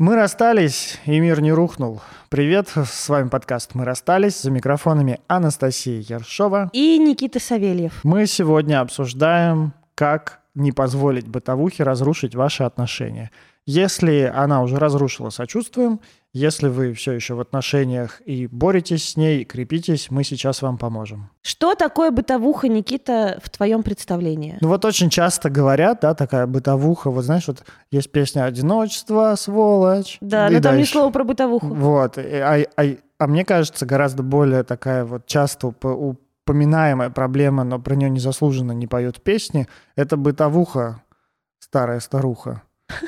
Мы расстались, и мир не рухнул. Привет, с вами подкаст «Мы расстались». За микрофонами Анастасия Ершова. И Никита Савельев. Мы сегодня обсуждаем, как не позволить бытовухе разрушить ваши отношения. Если она уже разрушила, сочувствуем. Если вы все еще в отношениях и боретесь с ней, крепитесь, мы сейчас вам поможем. Что такое бытовуха, Никита, в твоем представлении? Ну вот очень часто говорят, да, такая бытовуха, вот знаешь, вот есть песня «Одиночество, сволочь». Да, но там ни слова про бытовуху. Вот, а, а, а мне кажется, гораздо более такая вот часто упоминаемая проблема, но про нее незаслуженно не поют песни, это бытовуха, старая старуха.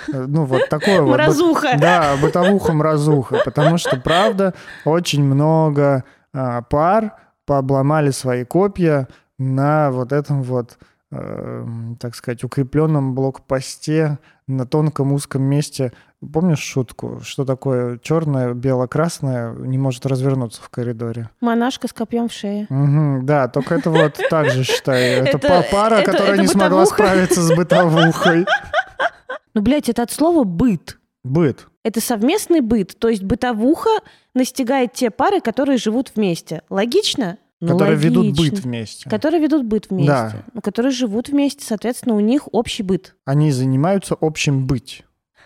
Ну, вот такое вот. Мразуха. Да, бытовуха-мразуха. Потому что, правда, очень много а, пар пообломали свои копья на вот этом вот, э, так сказать, укрепленном блокпосте на тонком узком месте. Помнишь шутку, что такое черное, бело-красное не может развернуться в коридоре? Монашка с копьем в шее. Угу, да, только это вот так же считаю. Это пара, которая не смогла справиться с бытовухой. Ну, блядь, это от слова «быт». Быт. Это совместный быт. То есть бытовуха настигает те пары, которые живут вместе. Логично? Ну, которые логично. ведут быт вместе. Которые ведут быт вместе. Да. Ну, которые живут вместе, соответственно, у них общий быт. Они занимаются общим быть.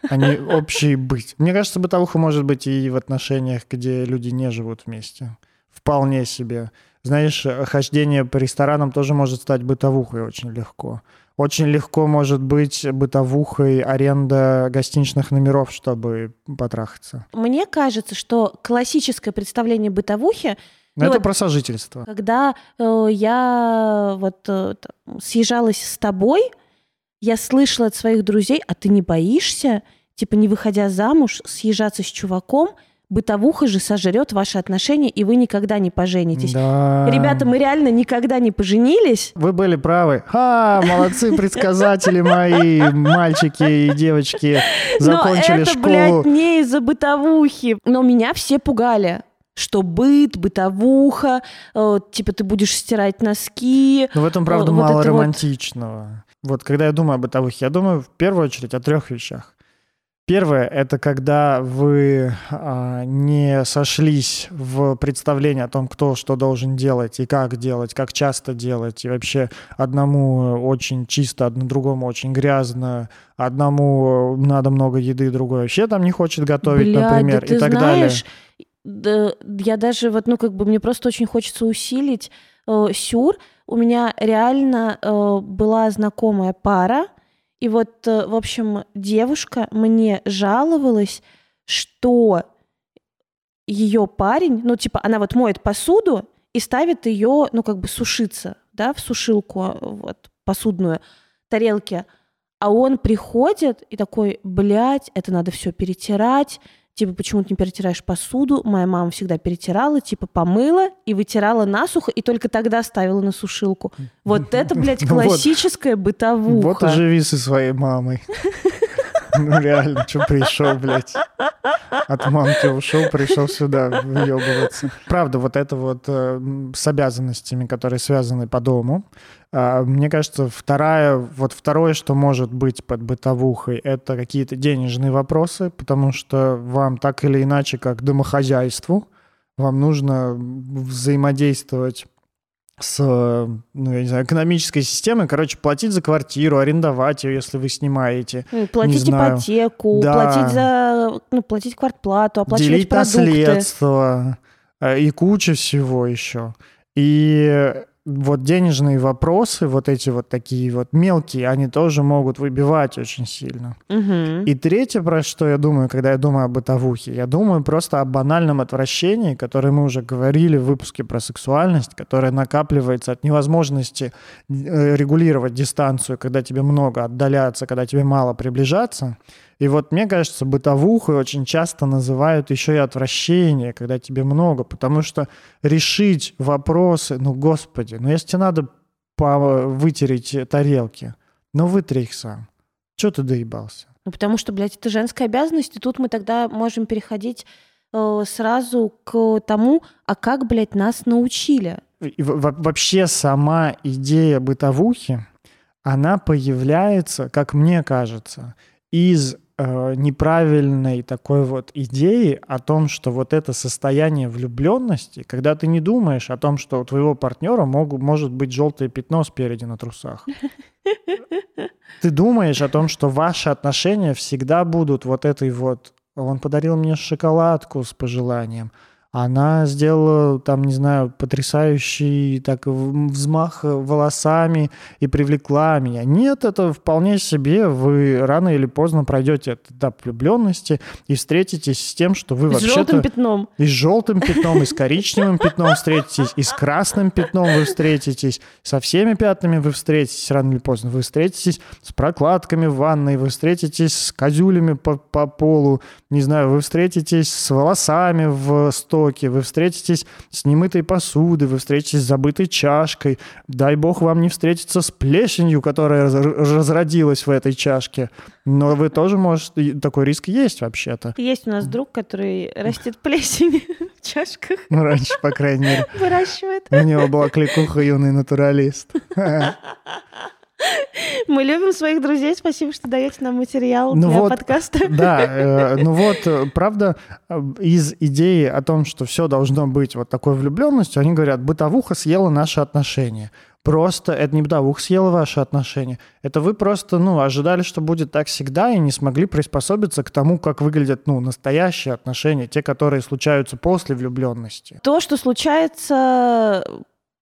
Они общий быть. Мне кажется, бытовуха может быть и в отношениях, где люди не живут вместе. Вполне себе. Знаешь, хождение по ресторанам тоже может стать бытовухой очень легко. Очень легко может быть бытовухой аренда гостиничных номеров, чтобы потрахаться. Мне кажется, что классическое представление бытовухи ну, это вот, про сожительство. Когда э, я вот э, съезжалась с тобой, я слышала от своих друзей, а ты не боишься, типа не выходя замуж, съезжаться с чуваком, бытовуха же сожрет ваши отношения, и вы никогда не поженитесь. Да. Ребята, мы реально никогда не поженились. Вы были правы. Ха, молодцы предсказатели мои, мальчики и девочки, закончили Но это, школу. блядь, не из-за бытовухи. Но меня все пугали что быт, бытовуха, э, типа ты будешь стирать носки. Но в этом, правда, э, вот мало романтичного. Вот. Вот когда я думаю о бытовухе, я думаю в первую очередь о трех вещах. Первое — это когда вы а, не сошлись в представлении о том, кто что должен делать и как делать, как часто делать, и вообще одному очень чисто, одному другому очень грязно, одному надо много еды, другой вообще там не хочет готовить, Бля, например, да ты и так знаешь, далее. Да, я даже вот, ну, как бы мне просто очень хочется усилить э, сюр. У меня реально э, была знакомая пара, и вот, э, в общем, девушка мне жаловалась, что ее парень, ну, типа, она вот моет посуду и ставит ее, ну, как бы сушиться, да, в сушилку, вот, посудную, тарелки. А он приходит и такой, блядь, это надо все перетирать, типа, почему ты не перетираешь посуду? Моя мама всегда перетирала, типа, помыла и вытирала насухо, и только тогда ставила на сушилку. Вот это, блядь, классическая бытовуха. Вот и живи со своей мамой. Ну реально, что пришел, блядь. От мамки ушел, пришел сюда въебываться. Правда, вот это вот э, с обязанностями, которые связаны по дому, э, мне кажется, вторая, вот второе, что может быть под бытовухой, это какие-то денежные вопросы, потому что вам так или иначе, как домохозяйству, вам нужно взаимодействовать с, ну, я не знаю, экономической системой, короче, платить за квартиру, арендовать ее, если вы снимаете. Платить ипотеку, да. платить за, ну, платить квартплату, оплачивать Делить продукты. наследство э, и куча всего еще. И вот денежные вопросы, вот эти вот такие вот мелкие, они тоже могут выбивать очень сильно. Угу. И третье, про что я думаю, когда я думаю о бытовухе, я думаю просто о банальном отвращении, которое мы уже говорили в выпуске про сексуальность, которое накапливается от невозможности э, регулировать дистанцию, когда тебе много отдаляться, когда тебе мало приближаться. И вот мне кажется, бытовухой очень часто называют еще и отвращение, когда тебе много, потому что решить вопросы, ну, господи, ну, если тебе надо вытереть тарелки, ну, вытри их сам. Чего ты доебался? Ну, потому что, блядь, это женская обязанность, и тут мы тогда можем переходить э, сразу к тому, а как, блядь, нас научили. И, вообще сама идея бытовухи, она появляется, как мне кажется, из э, неправильной такой вот идеи о том, что вот это состояние влюбленности, когда ты не думаешь о том, что у твоего партнера могут, может быть желтое пятно спереди на трусах. Ты думаешь о том, что ваши отношения всегда будут вот этой вот... Он подарил мне шоколадку с пожеланием она сделала, там, не знаю, потрясающий так взмах волосами и привлекла меня. Нет, это вполне себе вы рано или поздно пройдете этот этап влюбленности и встретитесь с тем, что вы вообще-то... С желтым пятном. И с желтым пятном, и с коричневым пятном встретитесь, и с красным пятном вы встретитесь, со всеми пятнами вы встретитесь рано или поздно. Вы встретитесь с прокладками в ванной, вы встретитесь с козюлями по, по полу, не знаю, вы встретитесь с волосами в сто потоке, вы встретитесь с немытой посудой, вы встретитесь с забытой чашкой. Дай бог вам не встретиться с плесенью, которая разродилась в этой чашке. Но вы тоже можете... Такой риск есть вообще-то. Есть у нас друг, который растет плесень в чашках. Ну, раньше, по крайней мере. Выращивает. У него была кликуха юный натуралист. Мы любим своих друзей. Спасибо, что даете нам материал ну для вот, подкаста. Да, э, ну вот, э, правда, э, из идеи о том, что все должно быть вот такой влюбленностью, они говорят, бытовуха съела наши отношения. Просто это не бытовуха съела ваши отношения. Это вы просто, ну, ожидали, что будет так всегда, и не смогли приспособиться к тому, как выглядят, ну, настоящие отношения, те, которые случаются после влюбленности. То, что случается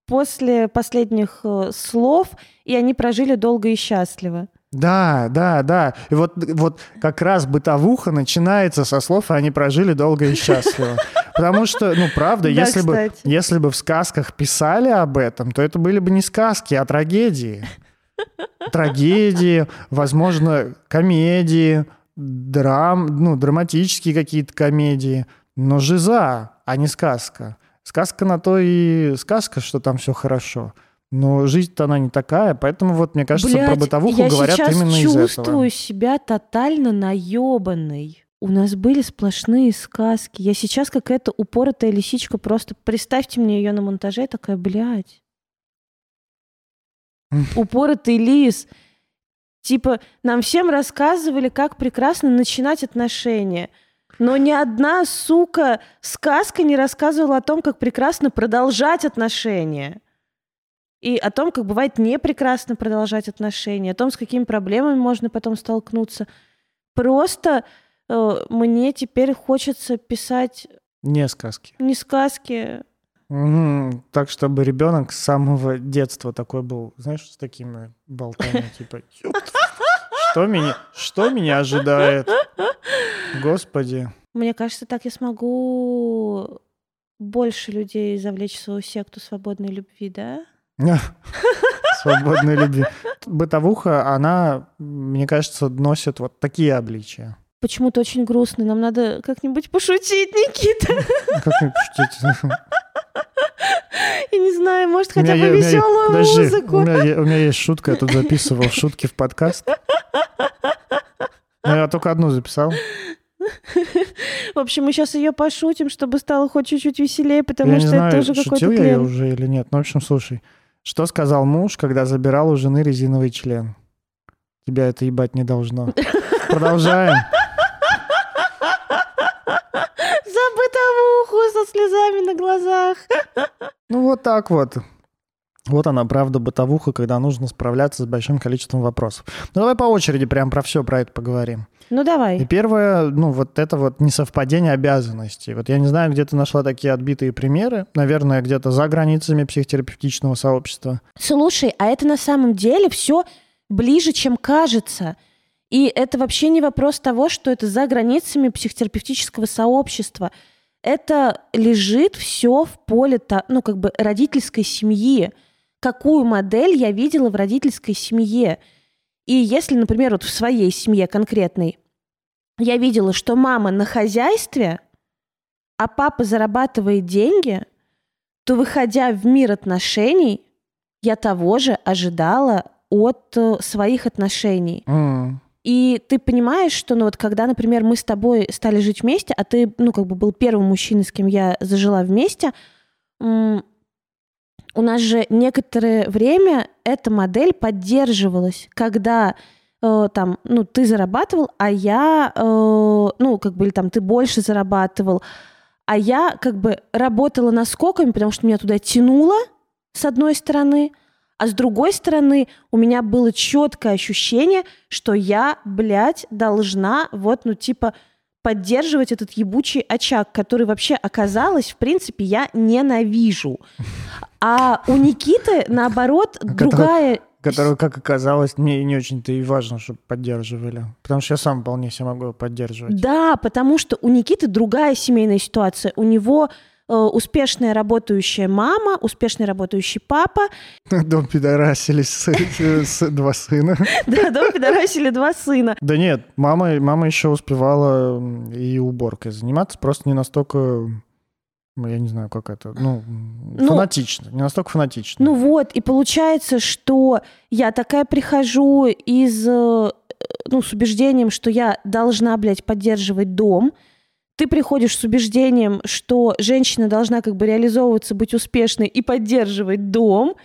после последних э, слов, и они прожили долго и счастливо. Да, да, да. И вот, вот как раз бытовуха начинается со слов, и они прожили долго и счастливо. Потому что, ну, правда, если, бы, если бы в сказках писали об этом, то это были бы не сказки, а трагедии. Трагедии, возможно, комедии, драм, ну, драматические какие-то комедии. Но жиза, а не сказка. Сказка на то и сказка, что там все хорошо. Но жизнь-то она не такая, поэтому вот мне кажется, Блядь, про бытовуху я говорят именно из этого. Я чувствую себя тотально наебанной. У нас были сплошные сказки. Я сейчас какая-то упоротая лисичка. Просто представьте мне ее на монтаже, такая, блядь. Упоротый лис. Типа, нам всем рассказывали, как прекрасно начинать отношения – но ни одна, сука, сказка не рассказывала о том, как прекрасно продолжать отношения. И о том, как бывает не прекрасно продолжать отношения, о том, с какими проблемами можно потом столкнуться. Просто э, мне теперь хочется писать... Не сказки. Не сказки. Угу. Так, чтобы ребенок с самого детства такой был, знаешь, с такими болтами, типа, что меня, что меня ожидает? Господи. Мне кажется, так я смогу больше людей завлечь в свою секту свободной любви, да? Свободной любви. Бытовуха, она, мне кажется, носит вот такие обличия. Почему-то очень грустно. Нам надо как-нибудь пошутить, Никита. Как-нибудь пошутить. Я не знаю, может, хотя бы веселую музыку. У меня, у меня есть шутка, я тут записывал шутки в подкаст. Но я только одну записал. В общем, мы сейчас ее пошутим, чтобы стало хоть чуть-чуть веселее, потому я что знаю, это тоже какой-то я ее уже или нет. Ну, в общем, слушай. Что сказал муж, когда забирал у жены резиновый член? Тебя это ебать не должно. Продолжаем. За бытовуху со слезами на глазах. Ну, вот так вот. Вот она, правда, бытовуха, когда нужно справляться с большим количеством вопросов. Ну, давай по очереди прям про все про это поговорим. Ну, давай. И первое, ну, вот это вот несовпадение обязанностей. Вот я не знаю, где ты нашла такие отбитые примеры. Наверное, где-то за границами психотерапевтичного сообщества. Слушай, а это на самом деле все ближе, чем кажется. И это вообще не вопрос того, что это за границами психотерапевтического сообщества. Это лежит все в поле, ну, как бы родительской семьи какую модель я видела в родительской семье. И если, например, вот в своей семье конкретной я видела, что мама на хозяйстве, а папа зарабатывает деньги, то, выходя в мир отношений, я того же ожидала от э, своих отношений. Mm. И ты понимаешь, что, ну вот, когда, например, мы с тобой стали жить вместе, а ты, ну, как бы был первым мужчиной, с кем я зажила вместе, у нас же некоторое время эта модель поддерживалась, когда э, там, ну, ты зарабатывал, а я, э, ну, как бы, или там, ты больше зарабатывал, а я, как бы, работала наскоками, потому что меня туда тянуло, с одной стороны, а с другой стороны, у меня было четкое ощущение, что я, блядь, должна вот, ну, типа, поддерживать этот ебучий очаг, который вообще оказалось, в принципе, я ненавижу. А у Никиты, наоборот, другая... Которую, как оказалось, мне не очень-то и важно, чтобы поддерживали. Потому что я сам вполне себе могу поддерживать. Да, потому что у Никиты другая семейная ситуация. У него успешная работающая мама, успешный работающий папа. Дом пидорасили с, с два сына. Да, дом пидорасили два сына. Да нет, мама, мама еще успевала и уборкой заниматься, просто не настолько я не знаю, как это, ну, ну, фанатично, не настолько фанатично. Ну вот, и получается, что я такая прихожу из, э, ну, с убеждением, что я должна, блядь, поддерживать дом, ты приходишь с убеждением, что женщина должна как бы реализовываться, быть успешной и поддерживать дом,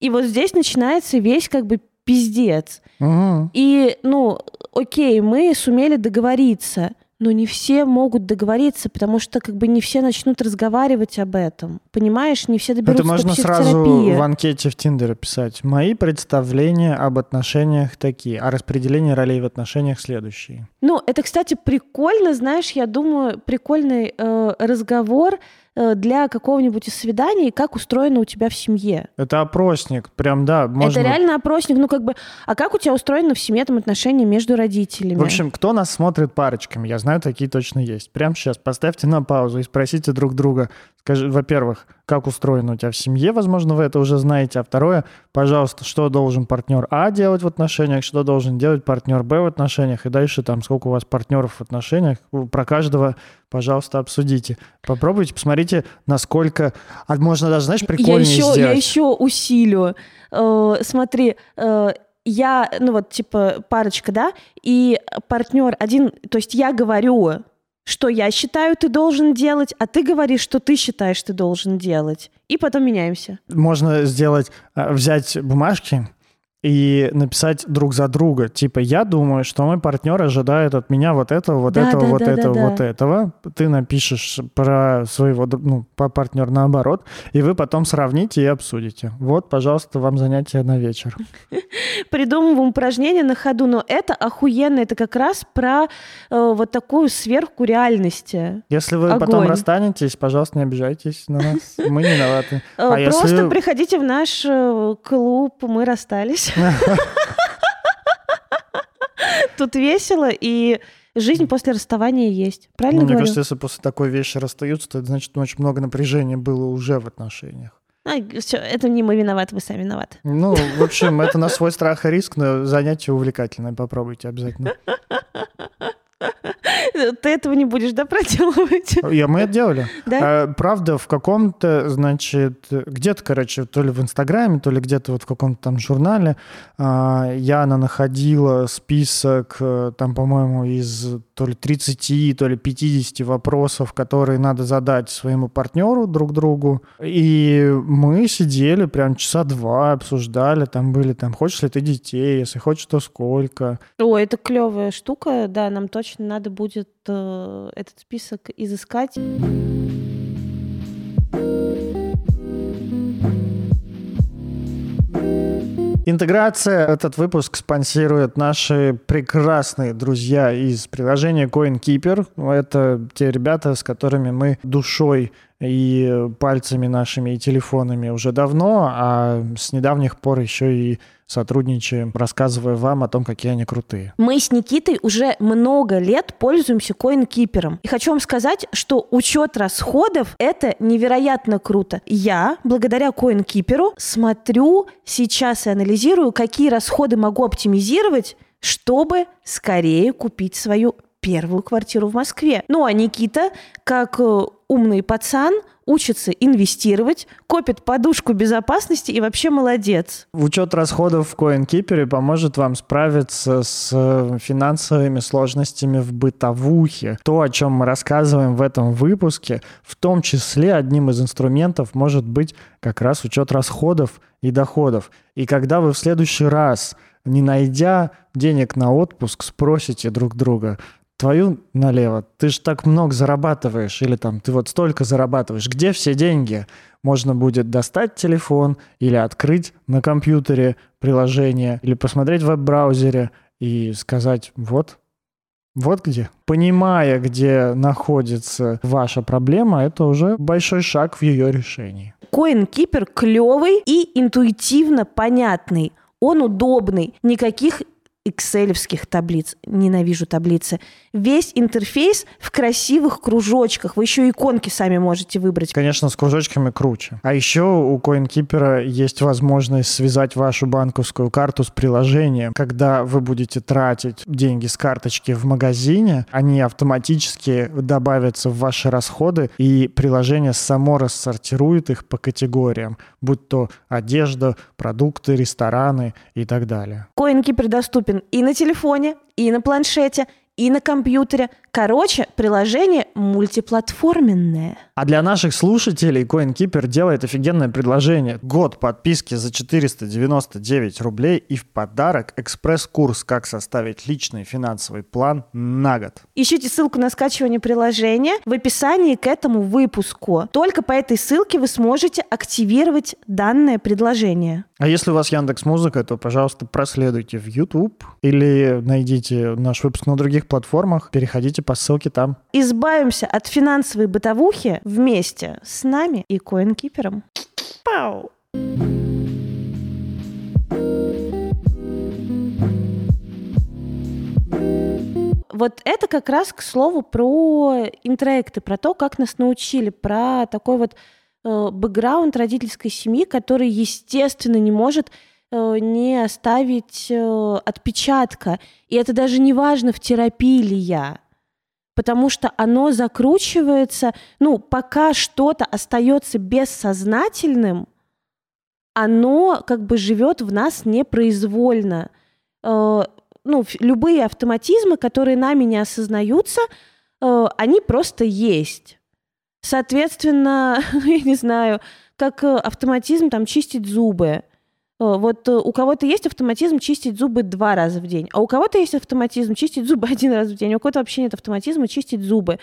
и вот здесь начинается весь как бы пиздец. Угу. И, ну, окей, мы сумели договориться – но не все могут договориться, потому что как бы не все начнут разговаривать об этом. Понимаешь, не все доберутся Это можно до сразу в анкете в Тиндере писать. Мои представления об отношениях такие, а распределение ролей в отношениях следующие. Ну, это, кстати, прикольно, знаешь, я думаю, прикольный э, разговор для какого-нибудь свидания, как устроено у тебя в семье. Это опросник, прям, да. Можно... Это реально опросник, ну как бы, а как у тебя устроено в семье там отношения между родителями? В общем, кто нас смотрит парочками? Я знаю, такие точно есть. Прямо сейчас поставьте на паузу и спросите друг друга, скажи, во-первых, как устроено у тебя в семье, возможно, вы это уже знаете, а второе, пожалуйста, что должен партнер А делать в отношениях, что должен делать партнер Б в отношениях, и дальше там сколько у вас партнеров в отношениях, про каждого, пожалуйста, обсудите. Попробуйте, посмотрите, насколько, а можно даже, знаешь, прикольнее я еще, сделать. Я еще усилю. Э, смотри, э, я, ну вот, типа, парочка, да, и партнер один, то есть я говорю, что я считаю, ты должен делать, а ты говоришь, что ты считаешь, ты должен делать. И потом меняемся. Можно сделать, э, взять бумажки, и написать друг за друга. Типа, я думаю, что мой партнер ожидает от меня вот этого, вот да, этого, да, вот да, этого, да, вот да. этого. Ты напишешь про своего ну, партнера наоборот, и вы потом сравните и обсудите. Вот, пожалуйста, вам занятие на вечер. Придумываем упражнения на ходу, но это охуенно, это как раз про э, вот такую сверху реальности. Если вы Огонь. потом расстанетесь, пожалуйста, не обижайтесь на нас, мы не виноваты. Э, а просто приходите в наш э, клуб, мы расстались. Тут весело, и жизнь после расставания есть. Правильно ну, Мне говорю? кажется, если после такой вещи расстаются, то это значит, очень много напряжения было уже в отношениях. А, все, это не мы виноваты, вы сами виноваты. Ну, в общем, это на свой страх и риск, но занятие увлекательное. Попробуйте обязательно. Ты этого не будешь, да, проделывать? Я, мы это делали. Да? А, правда, в каком-то, значит, где-то, короче, то ли в Инстаграме, то ли где-то вот в каком-то там журнале а, Яна находила список, э, там, по-моему, из то ли 30, то ли 50 вопросов, которые надо задать своему партнеру друг другу. И мы сидели прям часа два, обсуждали, там были там, хочешь ли ты детей, если хочешь, то сколько. О, это клевая штука, да, нам точно надо будет э, этот список изыскать. Интеграция. Этот выпуск спонсируют наши прекрасные друзья из приложения CoinKeeper. Это те ребята, с которыми мы душой и пальцами нашими и телефонами уже давно, а с недавних пор еще и сотрудничаем, рассказывая вам о том, какие они крутые. Мы с Никитой уже много лет пользуемся CoinKeeper. И хочу вам сказать, что учет расходов — это невероятно круто. Я, благодаря CoinKeeper, смотрю сейчас и анализирую, какие расходы могу оптимизировать, чтобы скорее купить свою первую квартиру в Москве. Ну а Никита, как э, умный пацан, учится инвестировать, копит подушку безопасности и вообще молодец. Учет расходов в CoinKeeper поможет вам справиться с э, финансовыми сложностями в бытовухе. То, о чем мы рассказываем в этом выпуске, в том числе одним из инструментов может быть как раз учет расходов и доходов. И когда вы в следующий раз не найдя денег на отпуск, спросите друг друга, твою налево, ты же так много зарабатываешь, или там, ты вот столько зарабатываешь, где все деньги? Можно будет достать телефон или открыть на компьютере приложение, или посмотреть в веб-браузере и сказать, вот, вот где. Понимая, где находится ваша проблема, это уже большой шаг в ее решении. CoinKeeper клевый и интуитивно понятный. Он удобный. Никаких экселевских таблиц. Ненавижу таблицы. Весь интерфейс в красивых кружочках. Вы еще иконки сами можете выбрать. Конечно, с кружочками круче. А еще у CoinKeeper есть возможность связать вашу банковскую карту с приложением. Когда вы будете тратить деньги с карточки в магазине, они автоматически добавятся в ваши расходы, и приложение само рассортирует их по категориям, будь то одежда, продукты, рестораны и так далее. CoinKeeper доступен и на телефоне, и на планшете, и на компьютере. Короче, приложение мультиплатформенное. А для наших слушателей CoinKeeper делает офигенное предложение. Год подписки за 499 рублей и в подарок экспресс-курс «Как составить личный финансовый план на год». Ищите ссылку на скачивание приложения в описании к этому выпуску. Только по этой ссылке вы сможете активировать данное предложение. А если у вас Яндекс Музыка, то, пожалуйста, проследуйте в YouTube или найдите наш выпуск на других платформах, переходите по ссылке там. Избавимся от финансовой бытовухи вместе с нами и CoinKeeper. Пау! Вот это как раз к слову про интроекты, про то, как нас научили, про такой вот э, бэкграунд родительской семьи, который, естественно, не может э, не оставить э, отпечатка. И это даже не важно, в терапии ли я потому что оно закручивается, ну, пока что-то остается бессознательным, оно как бы живет в нас непроизвольно. Э, ну, любые автоматизмы, которые нами не осознаются, э, они просто есть. Соответственно, я не знаю, как э, автоматизм там чистить зубы. Э, вот э, у кого-то есть автоматизм чистить зубы два раза в день, а у кого-то есть автоматизм чистить зубы один раз в день, а у кого-то вообще нет автоматизма чистить зубы.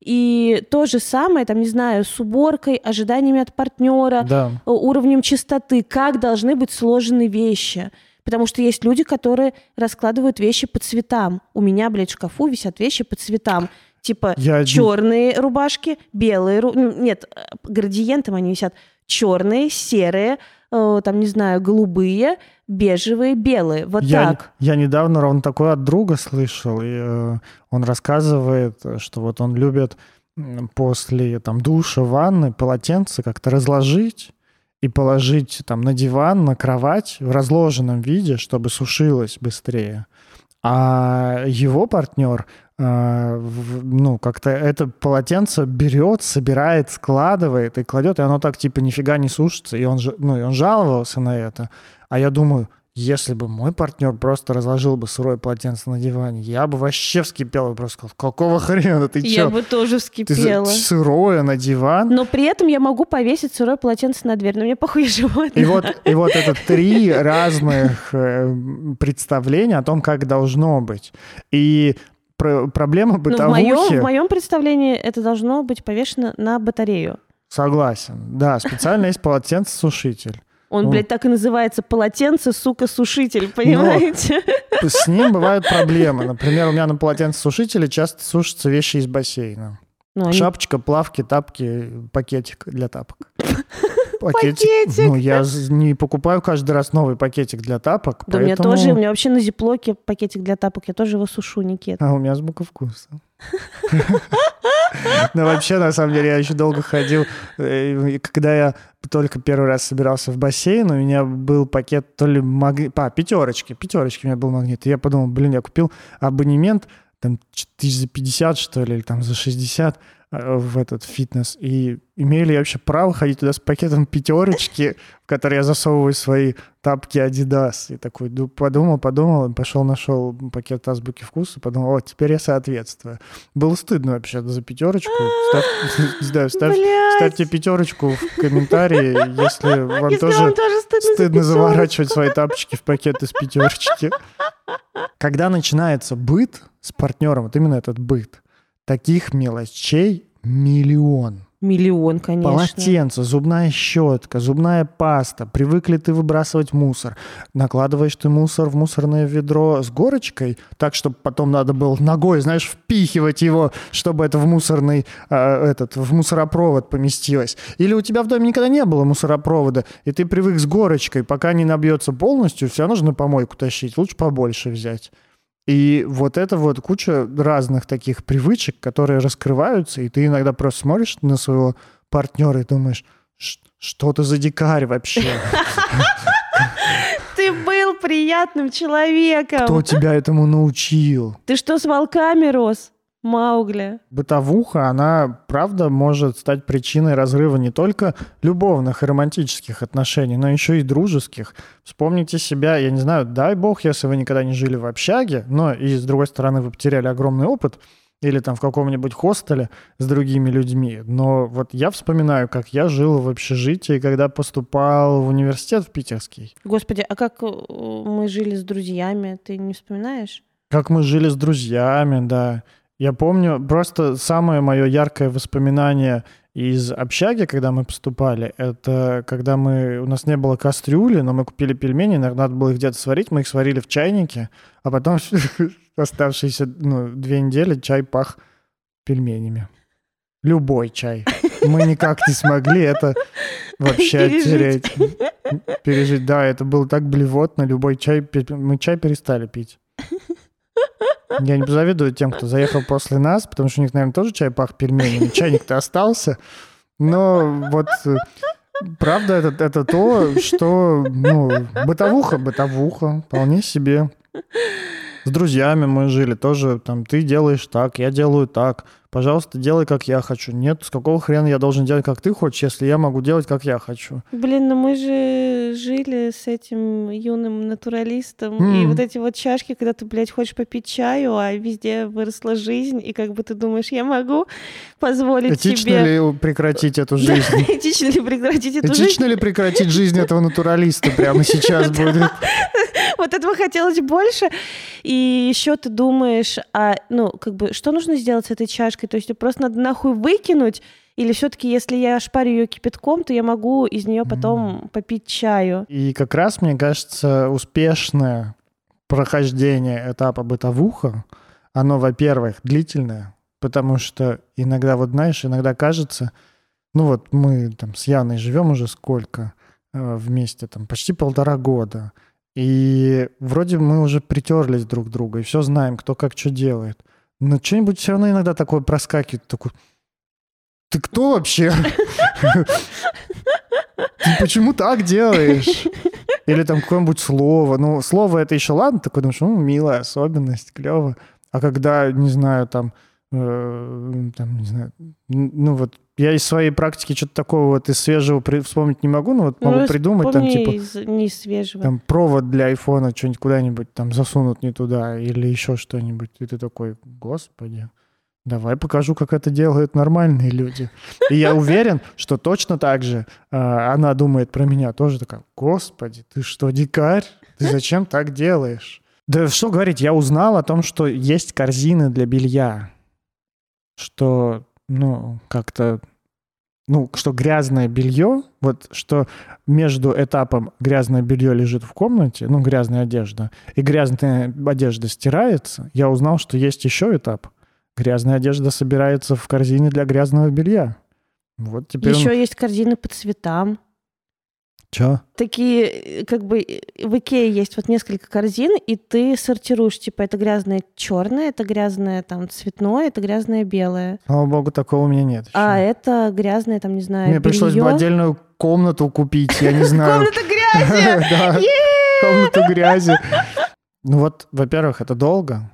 И то же самое, там, не знаю, с уборкой, ожиданиями от партнера, Да. э, уровнем чистоты, как должны быть сложены вещи. Потому что есть люди, которые раскладывают вещи по цветам. У меня, блядь, в шкафу висят вещи по цветам. Типа Я- черные рубашки, белые, ру- нет, градиентом они висят. Черные, серые, э, там, не знаю, голубые, бежевые, белые. Вот я, так. я недавно ровно такое от друга слышал, и э, он рассказывает, что вот он любит после там душа, ванны полотенце как-то разложить и положить там на диван, на кровать в разложенном виде, чтобы сушилось быстрее. А его партнер, ну, как-то это полотенце берет, собирает, складывает и кладет, и оно так типа нифига не сушится. И он, же, ну, и он жаловался на это. А я думаю, если бы мой партнер просто разложил бы сырое полотенце на диване, я бы вообще вскипел и просто сказал, какого хрена ты Я чё? бы тоже Ты вскипела. сырое на диван? Но при этом я могу повесить сырое полотенце на дверь. Но мне похуй я животное. И вот, и вот это три разных э, представления о том, как должно быть. И про- проблема Ну, в, моем, бытовухи... в моем представлении это должно быть повешено на батарею. Согласен. Да, специально есть полотенцесушитель. Он, Ну. блядь, так и называется полотенце, сука, сушитель, понимаете? С ним бывают проблемы. Например, у меня на полотенцесушителе часто сушатся вещи из бассейна. Ну, они- Шапочка, плавки, тапки, пакетик для тапок. Пакетик. Ну, я не покупаю каждый раз новый пакетик для тапок, Да у меня поэтому- тоже, у меня вообще на зиплоке пакетик для тапок, я тоже его сушу, Никит. А у меня звука вкуса. Ну, вообще, на самом деле, я еще долго ходил. э, и Когда я только первый раз собирался в бассейн, у меня был пакет то ли магнит... А, пятерочки. Пятерочки у меня был магнит. И я подумал, блин, я купил абонемент там тысяч за 50, что ли, или там за 60 э, в этот фитнес. И имели вообще право ходить туда с пакетом пятерочки, в который я засовываю свои тапки Adidas. И такой подумал, подумал, пошел, нашел пакет азбуки вкуса, подумал, о, теперь я соответствую. Было стыдно вообще за пятерочку. ставьте пятерочку в комментарии, если вам тоже стыдно заворачивать свои тапочки в пакет из пятерочки. Когда начинается быт с партнером, вот именно этот быт, таких мелочей миллион. Миллион, конечно. Полотенце, зубная щетка, зубная паста. Привыкли ты выбрасывать мусор. Накладываешь ты мусор в мусорное ведро с горочкой, так, чтобы потом надо было ногой, знаешь, впихивать его, чтобы это в мусорный, э, этот, в мусоропровод поместилось. Или у тебя в доме никогда не было мусоропровода, и ты привык с горочкой, пока не набьется полностью, все нужно помойку тащить. Лучше побольше взять. И вот это вот куча разных таких привычек, которые раскрываются, и ты иногда просто смотришь на своего партнера и думаешь, что ты за дикарь вообще? Ты был приятным человеком. Кто тебя этому научил? Ты что, с волками рос? Маугли. Бытовуха, она, правда, может стать причиной разрыва не только любовных и романтических отношений, но еще и дружеских. Вспомните себя, я не знаю, дай бог, если вы никогда не жили в общаге, но и, с другой стороны, вы потеряли огромный опыт, или там в каком-нибудь хостеле с другими людьми. Но вот я вспоминаю, как я жил в общежитии, когда поступал в университет в Питерский. Господи, а как э, мы жили с друзьями, ты не вспоминаешь? Как мы жили с друзьями, да. Я помню, просто самое мое яркое воспоминание из общаги, когда мы поступали, это когда мы, у нас не было кастрюли, но мы купили пельмени, надо было их где-то сварить, мы их сварили в чайнике, а потом оставшиеся ну, две недели чай пах пельменями. Любой чай. Мы никак не смогли это вообще оттереть. Пережить. Да, это было так блевотно. Любой чай... Мы чай перестали пить. Я не завидую тем, кто заехал после нас, потому что у них, наверное, тоже чай пах пельменями. Чайник-то остался. Но вот э, правда это, это то, что, ну, бытовуха, бытовуха, вполне себе. С друзьями мы жили тоже, там, ты делаешь так, я делаю так пожалуйста, делай, как я хочу. Нет, с какого хрена я должен делать, как ты хочешь, если я могу делать, как я хочу? Блин, ну мы же жили с этим юным натуралистом, mm. и вот эти вот чашки, когда ты, блядь, хочешь попить чаю, а везде выросла жизнь, и как бы ты думаешь, я могу позволить Этично себе... ли прекратить эту жизнь? Этично ли прекратить эту жизнь? Этично ли прекратить жизнь этого натуралиста прямо сейчас будет? Вот этого хотелось больше. И еще ты думаешь, а, ну, как бы, что нужно сделать с этой чашкой? То есть просто надо нахуй выкинуть, или все-таки, если я шпарю ее кипятком, то я могу из нее потом mm. попить чаю? И как раз, мне кажется, успешное прохождение этапа бытовуха, оно, во-первых, длительное, потому что иногда, вот знаешь, иногда кажется, ну вот мы там с Яной живем уже сколько э, вместе, там почти полтора года, и вроде мы уже притерлись друг к другу, и все знаем, кто как что делает. Но что-нибудь все равно иногда такое проскакивает, такой, ты кто вообще? Ты почему так делаешь? Или там какое-нибудь слово. Ну, слово это еще ладно, такой думаешь, ну, милая особенность, клево. А когда, не знаю, там, э, там, не знаю, ну вот я из своей практики что-то такого вот из свежего при... вспомнить не могу, но вот могу ну, придумать там типа из не свежего. там провод для айфона что-нибудь куда-нибудь там засунут не туда или еще что-нибудь. И ты такой, господи, давай покажу, как это делают нормальные люди. И я уверен, что точно так же э, она думает про меня тоже такая, господи, ты что, дикарь? Ты зачем так делаешь? Да что говорить, я узнал о том, что есть корзины для белья. Что ну, как-то, ну, что грязное белье, вот что между этапом грязное белье лежит в комнате, ну, грязная одежда, и грязная одежда стирается, я узнал, что есть еще этап. Грязная одежда собирается в корзине для грязного белья. Вот теперь Еще он... есть корзины по цветам. Че? Такие, э, как бы, э, в Икее есть вот несколько корзин, и ты сортируешь, типа, это грязное черное, это грязное там цветное, это грязное белое. Слава богу, такого у меня нет. Еще. А это грязное, там, не знаю, Мне пришлось бы отдельную комнату купить, я не знаю. Комната грязи! Да, комнату грязи. Ну вот, во-первых, это долго.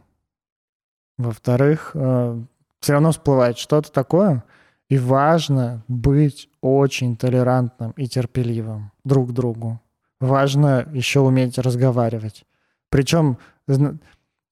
Во-вторых, э, все равно всплывает что-то такое, и важно быть очень толерантным и терпеливым друг к другу. Важно еще уметь разговаривать. Причем,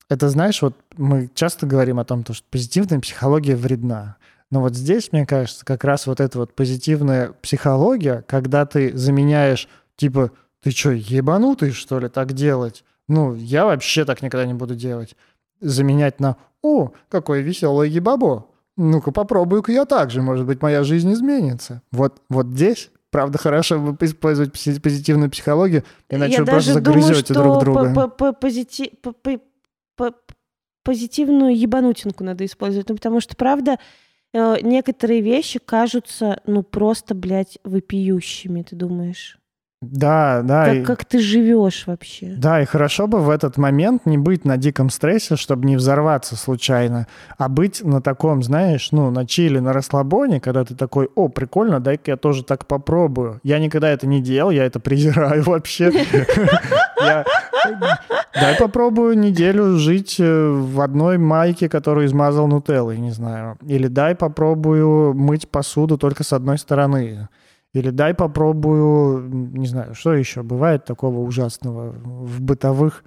это знаешь, вот мы часто говорим о том, что позитивная психология вредна. Но вот здесь, мне кажется, как раз вот эта вот позитивная психология, когда ты заменяешь, типа, ты что, ебанутый, что ли, так делать? Ну, я вообще так никогда не буду делать. Заменять на «О, какое веселое ебабо! Ну-ка попробую-ка я так же, может быть, моя жизнь изменится». Вот, вот здесь правда, хорошо использовать позитивную психологию, иначе Я вы просто загрызете друг друга. По -по -пози -по позитивную ебанутинку надо использовать, ну, потому что, правда, э, некоторые вещи кажутся, ну, просто, блядь, вопиющими, ты думаешь? Да, да. Как, и... как ты живешь вообще. Да, и хорошо бы в этот момент не быть на диком стрессе, чтобы не взорваться случайно, а быть на таком, знаешь, ну, на чили, на расслабоне, когда ты такой, о, прикольно, дай-ка я тоже так попробую. Я никогда это не делал, я это презираю вообще. Дай попробую неделю жить э, в одной майке, которую измазал нутеллой, не знаю. Или дай попробую мыть посуду только с одной стороны. Или дай попробую, не знаю, что еще бывает такого ужасного в бытовых.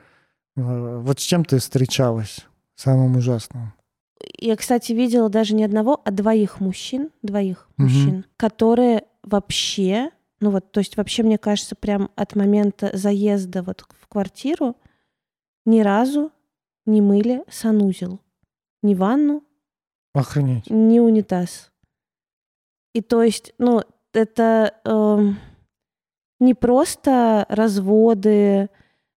Э, вот с чем ты встречалась самым ужасным? Я, кстати, видела даже не одного, а двоих мужчин, двоих угу. мужчин, которые вообще, ну вот, то есть вообще, мне кажется, прям от момента заезда вот в квартиру ни разу не мыли санузел. Ни ванну, Охренеть. ни унитаз. И то есть, ну, это э, не просто разводы,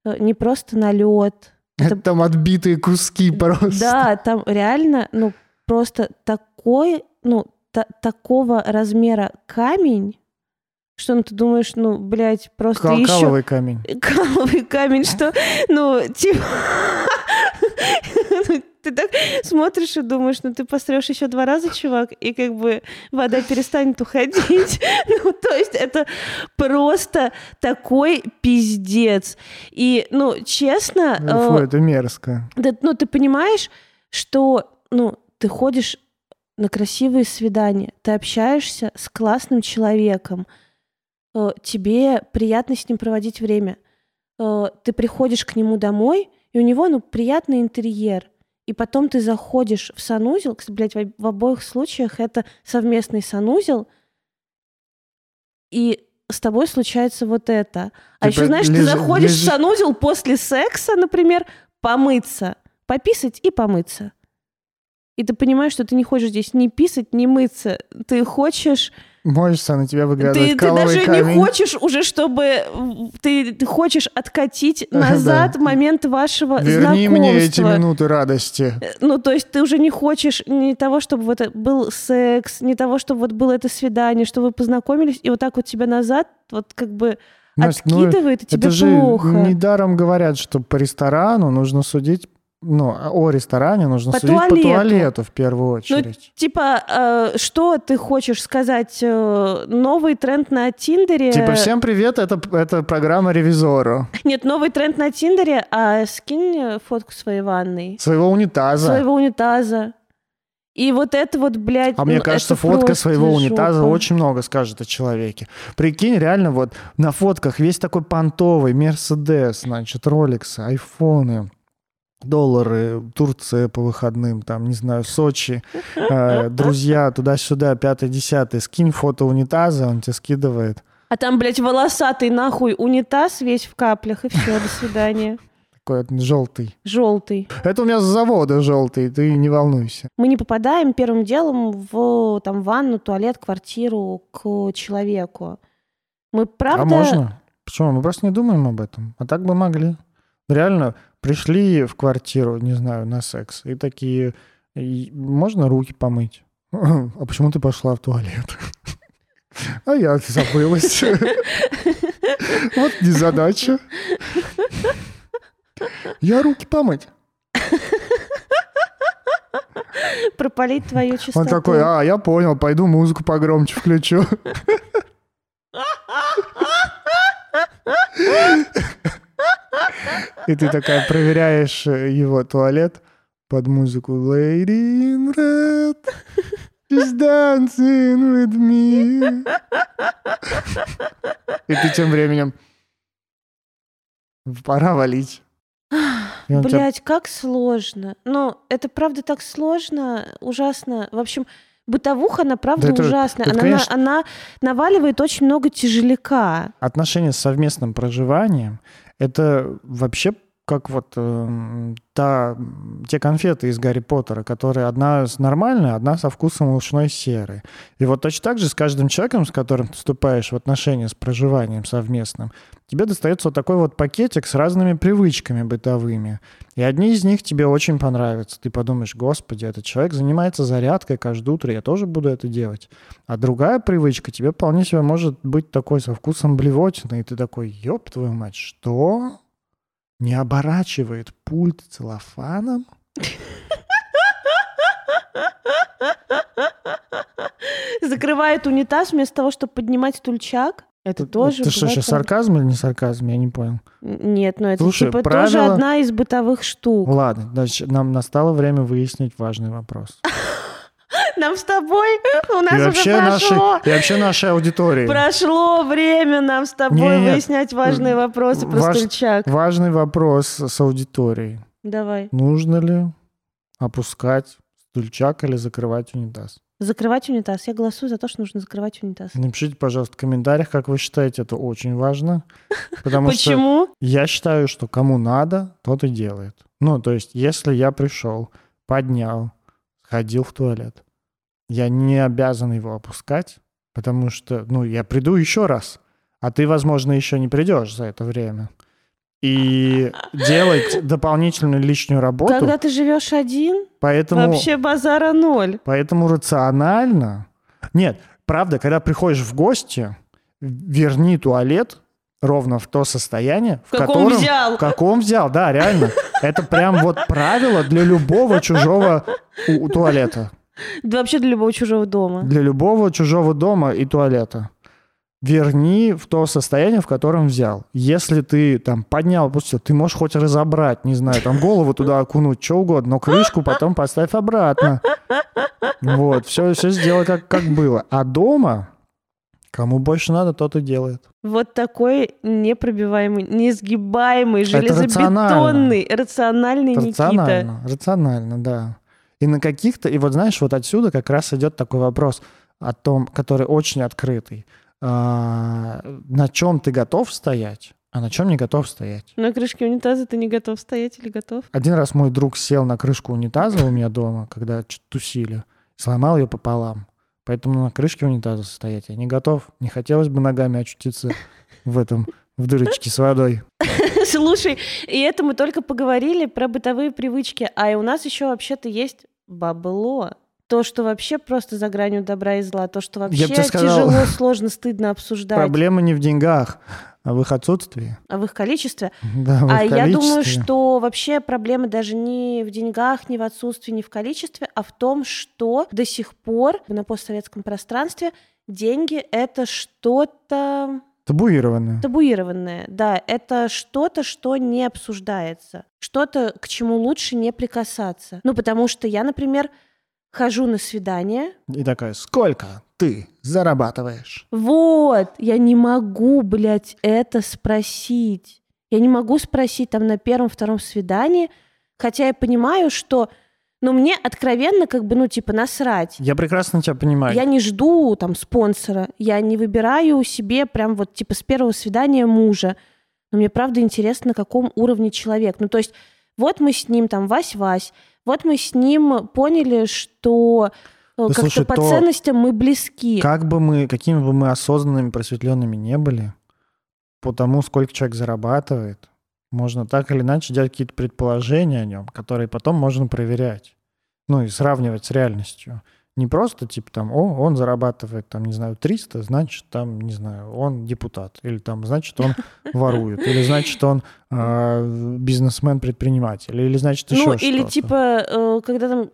э, не просто налет. Это... Там отбитые куски просто. Да, там реально, ну, просто такой, ну, та- такого размера камень, что ну, ты думаешь, ну, блядь, просто Кал- еще... Каловый камень. Каловый камень, что, ну, типа... Ты так смотришь и думаешь, ну ты пострешь еще два раза, чувак, и как бы вода перестанет уходить. Ну, то есть это просто такой пиздец. И, ну, честно... Ну, фу, э, это мерзко. Да, ну, ты понимаешь, что, ну, ты ходишь на красивые свидания, ты общаешься с классным человеком, э, тебе приятно с ним проводить время. Э, ты приходишь к нему домой, и у него, ну, приятный интерьер. И потом ты заходишь в санузел, кстати, блядь, в, в обоих случаях это совместный санузел, и с тобой случается вот это. А еще, знаешь, лежи, ты заходишь лежи. в санузел после секса, например, помыться, пописать и помыться. И ты понимаешь, что ты не хочешь здесь ни писать, ни мыться. Ты хочешь Моешься, на тебя выглядывает ты, ты даже камень. не хочешь уже, чтобы... Ты, ты хочешь откатить назад да. момент вашего Верни знакомства. мне эти минуты радости. Э, ну, то есть ты уже не хочешь не того, чтобы вот был секс, не того, чтобы вот было это свидание, чтобы вы познакомились, и вот так вот тебя назад вот как бы Настя, ну, откидывает, ну, и тебе это плохо. Же недаром говорят, что по ресторану нужно судить ну, о ресторане нужно по судить туалету. по туалету в первую ну, очередь. Ну, типа, э, что ты хочешь сказать? Э, новый тренд на Тиндере? Типа, всем привет, это, это программа Ревизору. Нет, новый тренд на Тиндере, а скинь фотку своей ванной. Своего унитаза. Своего унитаза. И вот это вот, блядь... А мне ну, кажется, фотка своего жопа. унитаза очень много скажет о человеке. Прикинь, реально вот на фотках весь такой понтовый Мерседес, значит, Роликсы, айфоны, доллары, Турция по выходным, там, не знаю, Сочи, э, друзья, туда-сюда, пятый-десятый, скинь фото унитаза, он тебе скидывает. А там, блядь, волосатый нахуй унитаз весь в каплях, и все, до свидания. Такой желтый. Желтый. Это у меня с завода желтый, ты не волнуйся. Мы не попадаем первым делом в там, ванну, туалет, квартиру к человеку. Мы правда... А можно? Почему? Мы просто не думаем об этом. А так бы могли. Реально, пришли в квартиру, не знаю, на секс, и такие, можно руки помыть? А почему ты пошла в туалет? А я забылась. Вот незадача. Я руки помыть. Пропалить твою чистоту. Он такой, а, я понял, пойду музыку погромче включу. И ты такая проверяешь э, его туалет. под музыку Lady in Red is dancing with me. И ты тем временем пора валить. Блять, как сложно. Ну, это правда так сложно, ужасно. В общем, бытовуха, она правда да это, ужасная. Это, она, конечно... она наваливает очень много тяжеляка. Отношения с совместным проживанием — это вообще как вот э, та, те конфеты из Гарри Поттера, которые одна нормальная, одна со вкусом ушной серы. И вот точно так же с каждым человеком, с которым ты вступаешь в отношения с проживанием совместным, тебе достается вот такой вот пакетик с разными привычками бытовыми. И одни из них тебе очень понравятся. Ты подумаешь, господи, этот человек занимается зарядкой каждое утро, я тоже буду это делать. А другая привычка тебе вполне себе может быть такой со вкусом блевотины, и ты такой, ёб твою мать, что? Не оборачивает пульт целлофаном? Закрывает унитаз вместо того, чтобы поднимать стульчак? Это это тоже... Это что, сейчас сарказм или не сарказм? Я не понял. Нет, ну это Слушай, типа правило... тоже одна из бытовых штук. Ладно, значит, нам настало время выяснить важный вопрос. Нам с тобой, у нас и уже вообще прошло. Наши, и вообще нашей аудитории. Прошло время нам с тобой Нет, выяснять важные вопросы про важ, стульчак. Важный вопрос с аудиторией. Давай. Нужно ли опускать стульчак или закрывать унитаз? Закрывать унитаз. Я голосую за то, что нужно закрывать унитаз. Напишите, пожалуйста, в комментариях, как вы считаете, это очень важно. Потому Почему? Что я считаю, что кому надо, тот и делает. Ну, то есть, если я пришел, поднял, ходил в туалет. Я не обязан его опускать, потому что, ну, я приду еще раз, а ты, возможно, еще не придешь за это время. И делать дополнительную лишнюю работу... Когда ты живешь один, поэтому, вообще базара ноль. Поэтому рационально... Нет, правда, когда приходишь в гости, верни туалет ровно в то состояние, в, в каком котором... взял. В каком взял, да, реально. Это прям вот правило для любого чужого туалета. Да вообще для любого чужого дома. Для любого чужого дома и туалета. Верни в то состояние, в котором взял. Если ты там поднял, опустил, ты можешь хоть разобрать, не знаю, там голову туда окунуть, что угодно, но крышку потом поставь обратно. Вот, все, все сделай как, как было. А дома Кому больше надо, тот и делает. Вот такой непробиваемый, несгибаемый, железобетонный, рациональный рационально, Никита. Рационально, да. И на каких-то... И вот знаешь, вот отсюда как раз идет такой вопрос о том, который очень открытый. А, на чем ты готов стоять, а на чем не готов стоять? На крышке унитаза ты не готов стоять или готов? Один раз мой друг сел на крышку унитаза у меня дома, когда тусили, сломал ее пополам. Поэтому на крышке унитаза стоять я не готов. Не хотелось бы ногами очутиться в этом, в дырочке с водой. Слушай, и это мы только поговорили про бытовые привычки, а и у нас еще вообще-то есть бабло. То, что вообще просто за гранью добра и зла, то, что вообще сказал, тяжело, сложно, стыдно обсуждать. Проблема не в деньгах, а в их отсутствии. А в их количестве? Да, в а их я думаю, что вообще проблема даже не в деньгах, не в отсутствии, не в количестве, а в том, что до сих пор на постсоветском пространстве деньги — это что-то... Табуированное. Табуированное, да. Это что-то, что не обсуждается. Что-то, к чему лучше не прикасаться. Ну, потому что я, например, хожу на свидание. И такая, сколько ты зарабатываешь? Вот, я не могу, блядь, это спросить. Я не могу спросить там на первом-втором свидании, хотя я понимаю, что ну, мне откровенно как бы, ну, типа, насрать. Я прекрасно тебя понимаю. Я не жду там спонсора, я не выбираю себе прям вот, типа, с первого свидания мужа. Но мне правда интересно, на каком уровне человек. Ну, то есть, вот мы с ним там Вась-Вась, вот мы с ним поняли, что э, да, как-то слушай, по ценностям мы близки. Как бы мы, какими бы мы осознанными, просветленными не были, по тому, сколько человек зарабатывает, можно так или иначе делать какие-то предположения о нем, которые потом можно проверять. Ну и сравнивать с реальностью. Не просто типа там, о, он зарабатывает там, не знаю, 300, значит там, не знаю, он депутат. Или там, значит, он ворует. Или значит, он э, бизнесмен-предприниматель. Или значит, еще Ну, что-то. или типа, э, когда там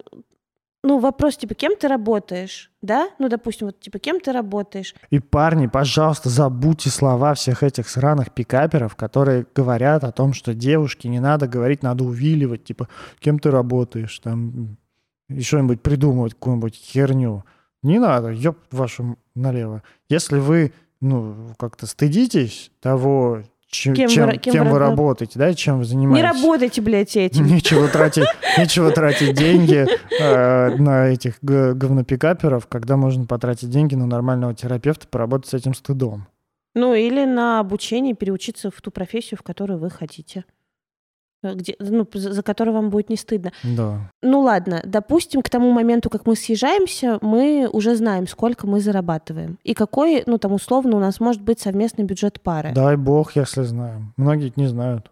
ну, вопрос, типа, кем ты работаешь, да? Ну, допустим, вот, типа, кем ты работаешь? И, парни, пожалуйста, забудьте слова всех этих сраных пикаперов, которые говорят о том, что девушке не надо говорить, надо увиливать, типа, кем ты работаешь, там, и что-нибудь придумывать, какую-нибудь херню. Не надо, ёб вашу налево. Если вы, ну, как-то стыдитесь того, чем, Кем чем, вы- кем кем вы вы рабо- работаете, да, чем вы Не занимаетесь. работайте, блядь, этим. Нечего тратить, нечего тратить деньги э, на этих говнопикаперов, когда можно потратить деньги на нормального терапевта, поработать с этим стыдом. Ну, или на обучение переучиться в ту профессию, в которую вы хотите. Э, Где, ну, за которую вам будет не стыдно. Да. Ну ладно, допустим, к тому моменту, как мы съезжаемся, мы уже знаем, сколько мы зарабатываем. И какой, ну там условно, у нас может быть совместный бюджет пары. Дай бог, если знаем. Многие не знают.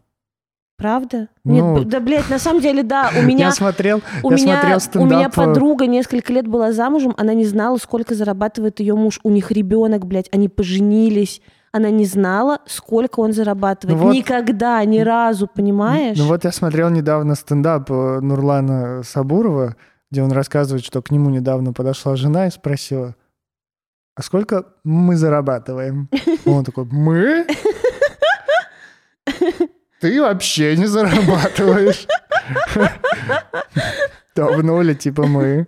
Правда? Ну, Нет, да, блядь, на самом деле, да, у меня... Я смотрел, У я меня, смотрел у стендап. меня э, подруга несколько лет была замужем, она не знала, сколько зарабатывает ее муж. У них ребенок, блядь, они поженились. Она не знала, сколько он зарабатывает. Ну вот- Никогда, ни разу, понимаешь? Ну вот я смотрел недавно стендап э, Нурлана Сабурова, где он рассказывает, что к нему недавно подошла жена и спросила, а сколько мы зарабатываем? Он такой, мы? Ты вообще не зарабатываешь. Давно ли, типа, мы?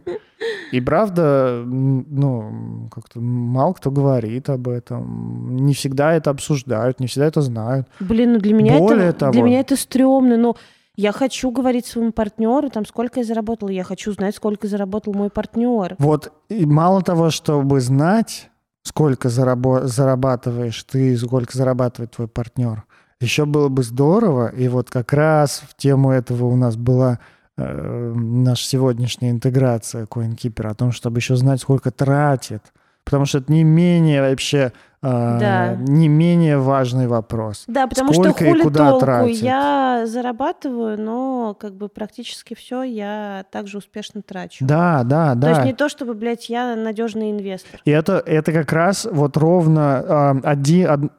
И правда, ну, как-то мало кто говорит об этом. Не всегда это обсуждают, не всегда это знают. Блин, ну для меня Более это того- для меня это стрёмно. Ну, я хочу говорить своему партнеру, там, сколько я заработала. Я хочу знать, сколько заработал мой партнер. Вот и мало того, чтобы знать, сколько зарабо- зарабатываешь ты, сколько зарабатывает твой партнер, еще было бы здорово, и вот как раз в тему этого у нас была э, наша сегодняшняя интеграция CoinKeeper, о том, чтобы еще знать, сколько тратит. Потому что это не менее вообще, э, Да. не менее важный вопрос. Да, потому Сколько что и хули куда толку. тратит? Я зарабатываю, но как бы практически все я также успешно трачу. Да, да, да. То есть не то, чтобы, блядь, я надежный инвестор. И это, это как раз вот ровно а, один, од-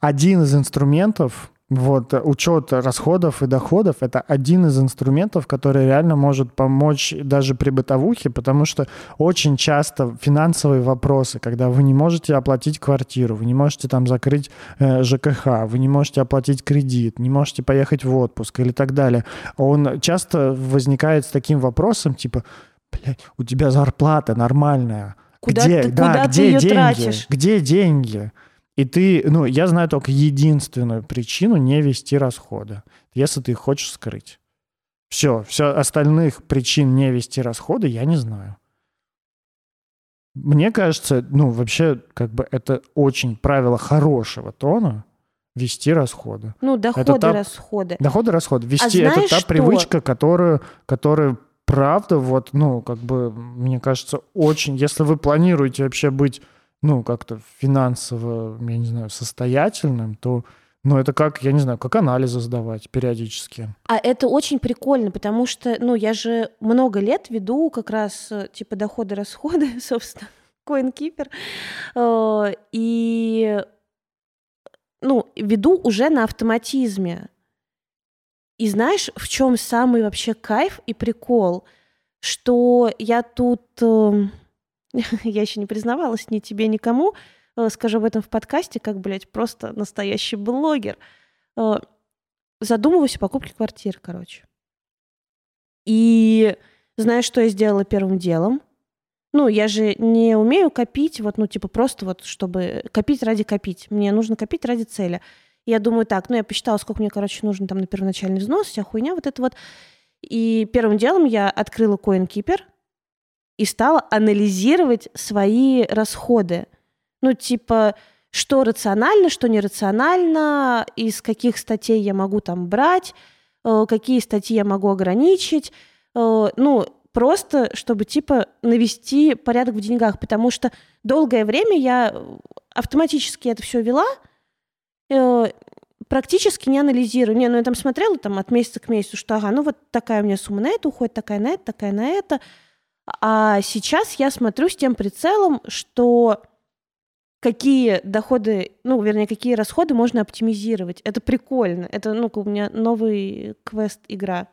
один из инструментов, вот, учет расходов и доходов, это один из инструментов, который реально может помочь даже при бытовухе, потому что очень часто финансовые вопросы, когда вы не можете оплатить квартиру, вы не можете там закрыть э, ЖКХ, вы не можете оплатить кредит, не можете поехать в отпуск или так далее, он часто возникает с таким вопросом, типа, блядь, у тебя зарплата нормальная, Куда где, ты- да, куда ты где её деньги? тратишь? Где деньги? И ты, ну, я знаю только единственную причину не вести расходы, если ты их хочешь скрыть. Все, все остальных причин не вести расходы я не знаю. Мне кажется, ну, вообще, как бы это очень правило хорошего тона вести расходы. Ну, доходы, та- расходы. Доходы, расходы. Вести это А знаешь та что? привычка, которую, которую правда, вот, ну, как бы, мне кажется, очень, если вы планируете вообще быть, ну, как-то финансово, я не знаю, состоятельным, то, ну, это как, я не знаю, как анализы сдавать периодически. А это очень прикольно, потому что, ну, я же много лет веду как раз, э, типа, доходы-расходы, собственно, CoinKeeper. Э, И, ну, веду уже на автоматизме. И знаешь, в чем самый вообще кайф и прикол? Что я тут... Я еще не признавалась ни тебе, никому. э, Скажу об этом в подкасте, как, блядь, просто настоящий блогер. Э, задумываюсь о покупке квартиры, короче. И знаешь, что я сделала первым делом? Ну, я же не умею копить, вот, ну, типа, просто вот, чтобы копить ради копить. Мне нужно копить ради цели. Я думаю, так, ну, я посчитала, сколько мне, короче, нужно там на первоначальный взнос, вся хуйня, вот это вот. И первым делом я открыла CoinKeeper и стала анализировать свои расходы. Ну, типа, что рационально, что нерационально, из каких статей я могу там брать, э, какие статьи я могу ограничить. Э, Ну, просто, чтобы, типа, навести порядок в деньгах, потому что долгое время я автоматически это все вела, э, практически не анализирую. Не, ну я там смотрела там от месяца к месяцу, что ага, ну вот такая у меня сумма на это уходит, такая на это, такая на это. А сейчас я смотрю с тем прицелом, что какие доходы, ну, вернее, какие расходы можно оптимизировать. Это прикольно. Это, ну, у меня новый квест-игра.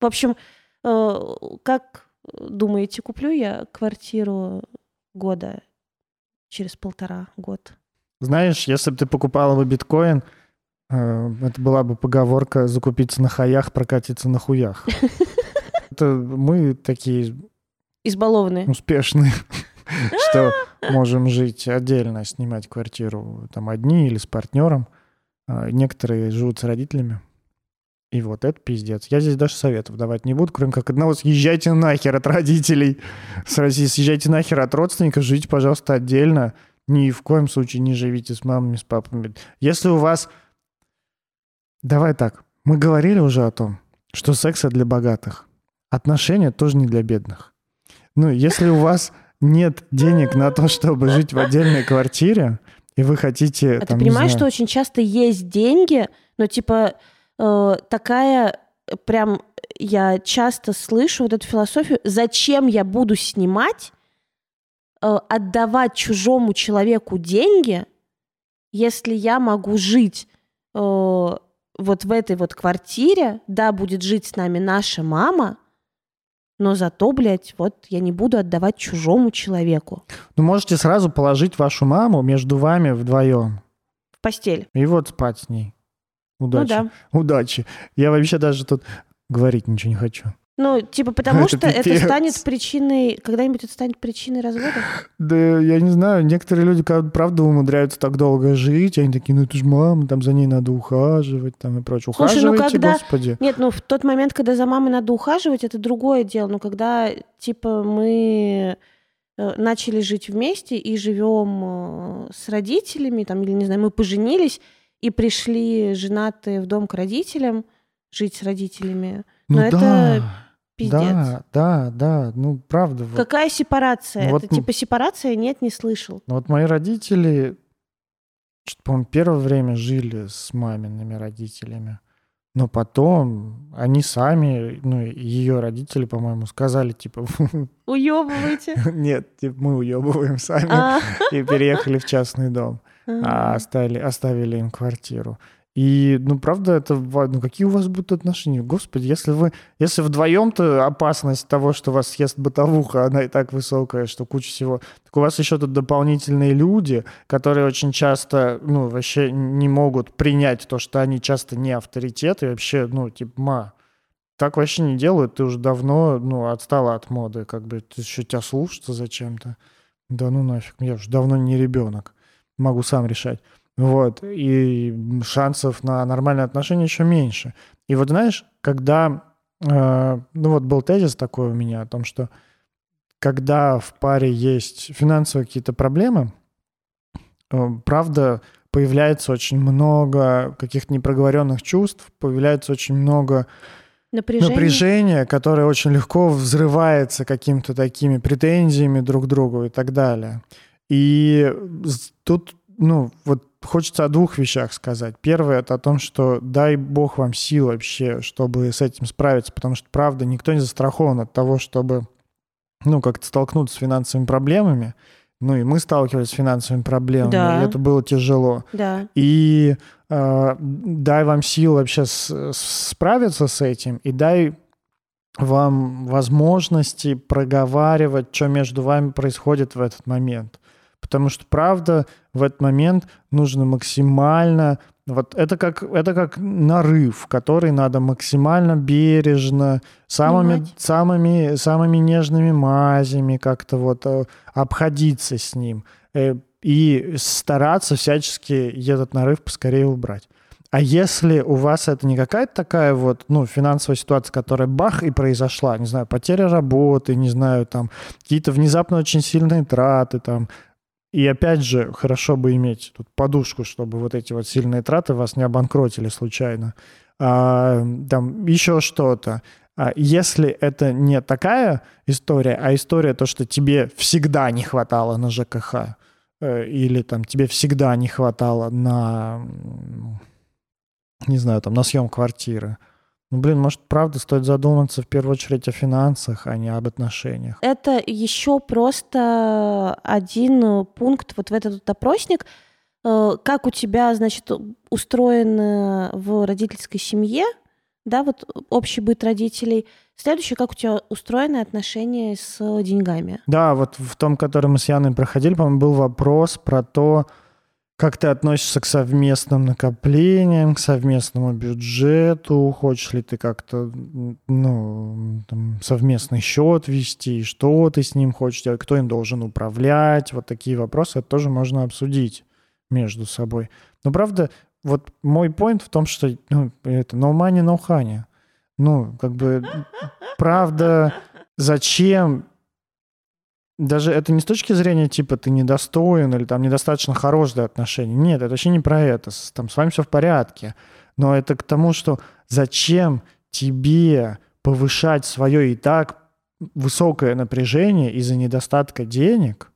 В общем, э, как думаете, куплю я квартиру года через полтора год? Знаешь, если бы ты покупала бы биткоин, э, это была бы поговорка «закупиться на хаях, прокатиться на хуях». Это мы такие Избалованные. успешные, что можем жить отдельно, снимать квартиру там одни или с партнером. А Некоторые живут с родителями. И вот это пиздец. Я здесь даже советов давать не буду, кроме как одного. Съезжайте нахер от родителей с России. Съезжайте нахер от родственников. Живите, пожалуйста, отдельно. Ни в коем случае не живите с мамами, с папами. Если у вас... Давай так. Мы говорили уже о том, что секс для богатых. Отношения тоже не для бедных. Ну, если у вас нет денег на то, чтобы жить в отдельной квартире, и вы хотите... А ты там, не понимаешь, что знаю, очень часто есть деньги, но типа э, такая прям я часто слышу вот эту философию, зачем я буду снимать, э, отдавать чужому человеку деньги, если я могу жить э, вот в этой вот квартире, да, будет жить с нами наша мама, но зато, блядь, вот я не буду отдавать чужому человеку Ну, можете сразу положить вашу маму между вами вдвоем. в постель. И вот спать с ней. Удачи. Ну да. Удачи. Я вообще даже тут говорить ничего не хочу. Ну, типа, потому Это что это пипец. станет причиной... Когда-нибудь это станет причиной развода? Да я не знаю, некоторые люди, правда, умудряются так долго жить, они такие, ну это же мама, там за ней надо ухаживать, там и прочее. Слушай, ну когда- господи. Нет, ну в тот момент, когда за мамой надо ухаживать, это другое дело. Но когда, типа, мы э, начали жить вместе и живем э, с родителями, там, или, не знаю, мы поженились и пришли женатые в дом к родителям, жить с родителями. Ну но это да, пиздец. да, да, да, ну правда. Вот. Какая сепарация? Ну вот это типа сепарация? Нет, не слышал. Ну Вот мои родители, по-моему, первое время жили с мамиными родителями. Но потом они сами, ну, ее родители, по-моему, сказали, типа, Уебываете? нет, типа, мы уебываем сами, А. и переехали в частный дом, а оставили, оставили им квартиру. И, ну, правда, это, ну, какие у вас будут отношения? Господи, если вы, если вдвоем-то опасность того, что вас съест бытовуха, она и так высокая, что куча всего, так у вас еще тут дополнительные люди, которые очень часто, ну, вообще не могут принять то, что они часто не авторитеты, вообще, ну, типа, ма, так вообще не делают, ты уже давно, ну, отстала от моды, как бы, ты еще тебя слушаться зачем-то. Да ну нафиг, я уже давно не ребенок, могу сам решать. Вот, и шансов на нормальные отношения еще меньше. И вот знаешь, когда, э, ну вот был тезис такой у меня о том, что когда в паре есть финансовые какие-то проблемы, э, правда, появляется очень много каких-то непроговоренных чувств, появляется очень много Напряжение. напряжение, которое очень легко взрывается какими-то такими претензиями друг к другу и так далее. И тут, ну, вот хочется о двух вещах сказать. Первое — это о том, что дай бог вам сил вообще, чтобы с этим справиться, потому что, правда, никто не застрахован от того, чтобы, ну, как-то столкнуться с финансовыми проблемами. Ну, и мы сталкивались с финансовыми проблемами, Да. и это было тяжело. Да. И э, дай вам сил вообще с- справиться с этим, и дай вам возможности проговаривать, что между вами происходит в этот момент. Потому что, правда, в этот момент нужно максимально... Вот это как, это как нарыв, который надо максимально бережно, самыми, самыми, самыми нежными мазями как-то вот э, обходиться с ним. Э, и стараться всячески этот нарыв поскорее убрать. А если у вас это не какая-то такая вот, ну, финансовая ситуация, которая бах и произошла, не знаю, потеря работы, не знаю, там, какие-то внезапно очень сильные траты, там, и опять же, хорошо бы иметь тут подушку, чтобы вот эти вот сильные траты вас не обанкротили случайно. А, там еще что-то. А если это не такая история, а история то, что тебе всегда не хватало на ЖКХ, э, или там тебе всегда не хватало на, не знаю, там на съем квартиры. Ну, блин, может, правда стоит задуматься в первую очередь о финансах, а не об отношениях. Это еще просто один э, пункт вот в этот вот опросник. Э, Как у тебя, значит, устроено в родительской семье, да, вот общий быт родителей. Следующее, как у тебя устроены отношения с деньгами? Да, вот в том, который мы с Яной проходили, по-моему, был вопрос про то, как ты относишься к совместным накоплениям, к совместному бюджету? Хочешь ли ты как-то ну, там, совместный счет вести? Что ты с ним хочешь делать? Кто им должен управлять? Вот такие вопросы это тоже можно обсудить между собой. Но правда, вот мой point в том, что ну, это no money, no honey. Ну, как бы, правда, зачем даже это не с точки зрения, типа, ты недостоин или там недостаточно хорош для отношений. Нет, это вообще не про это. Там с вами все в порядке. Но это к тому, что зачем тебе повышать свое и так высокое напряжение из-за недостатка денег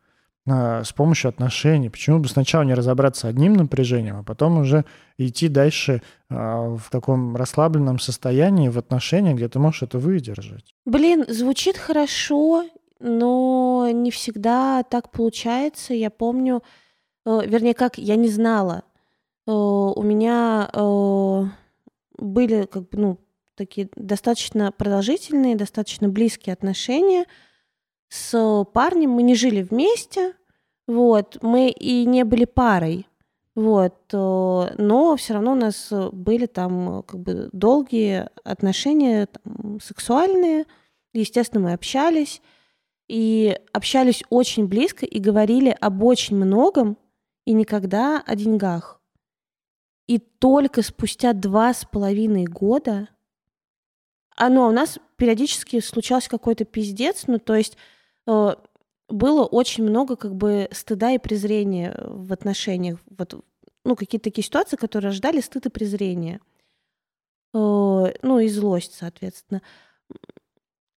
а, с помощью отношений. Почему бы сначала не разобраться одним напряжением, а потом уже идти дальше а, в таком расслабленном состоянии в отношениях, где ты можешь это выдержать? Блин, звучит хорошо, но не всегда так получается. Я помню, э, вернее, как я не знала. Э, у меня э, были как бы, ну, такие достаточно продолжительные, достаточно близкие отношения с парнем. Мы не жили вместе, вот, мы и не были парой, вот, но все равно у нас были там как бы долгие отношения там, сексуальные, естественно, мы общались, и общались очень близко и говорили об очень многом и никогда о деньгах. И только спустя два с половиной года, а, ну, а у нас периодически случался какой-то пиздец, ну, то есть э, было очень много как бы стыда и презрения в отношениях. Вот, ну, какие-то такие ситуации, которые рождали стыд и презрение. Э, ну, и злость, соответственно.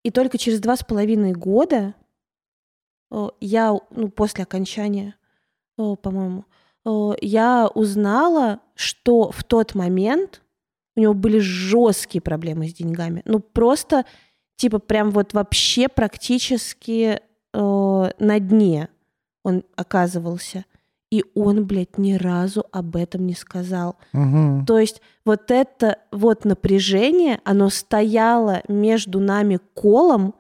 И только через два с половиной года Э, я, ну, после окончания, э, по-моему, э, я узнала, что в тот момент у него были жесткие проблемы с деньгами. Ну, просто, типа, прям вот вообще практически э, на дне он оказывался. И он, блядь, ни разу об этом не сказал. Угу. То есть вот это вот напряжение, оно стояло между нами колом,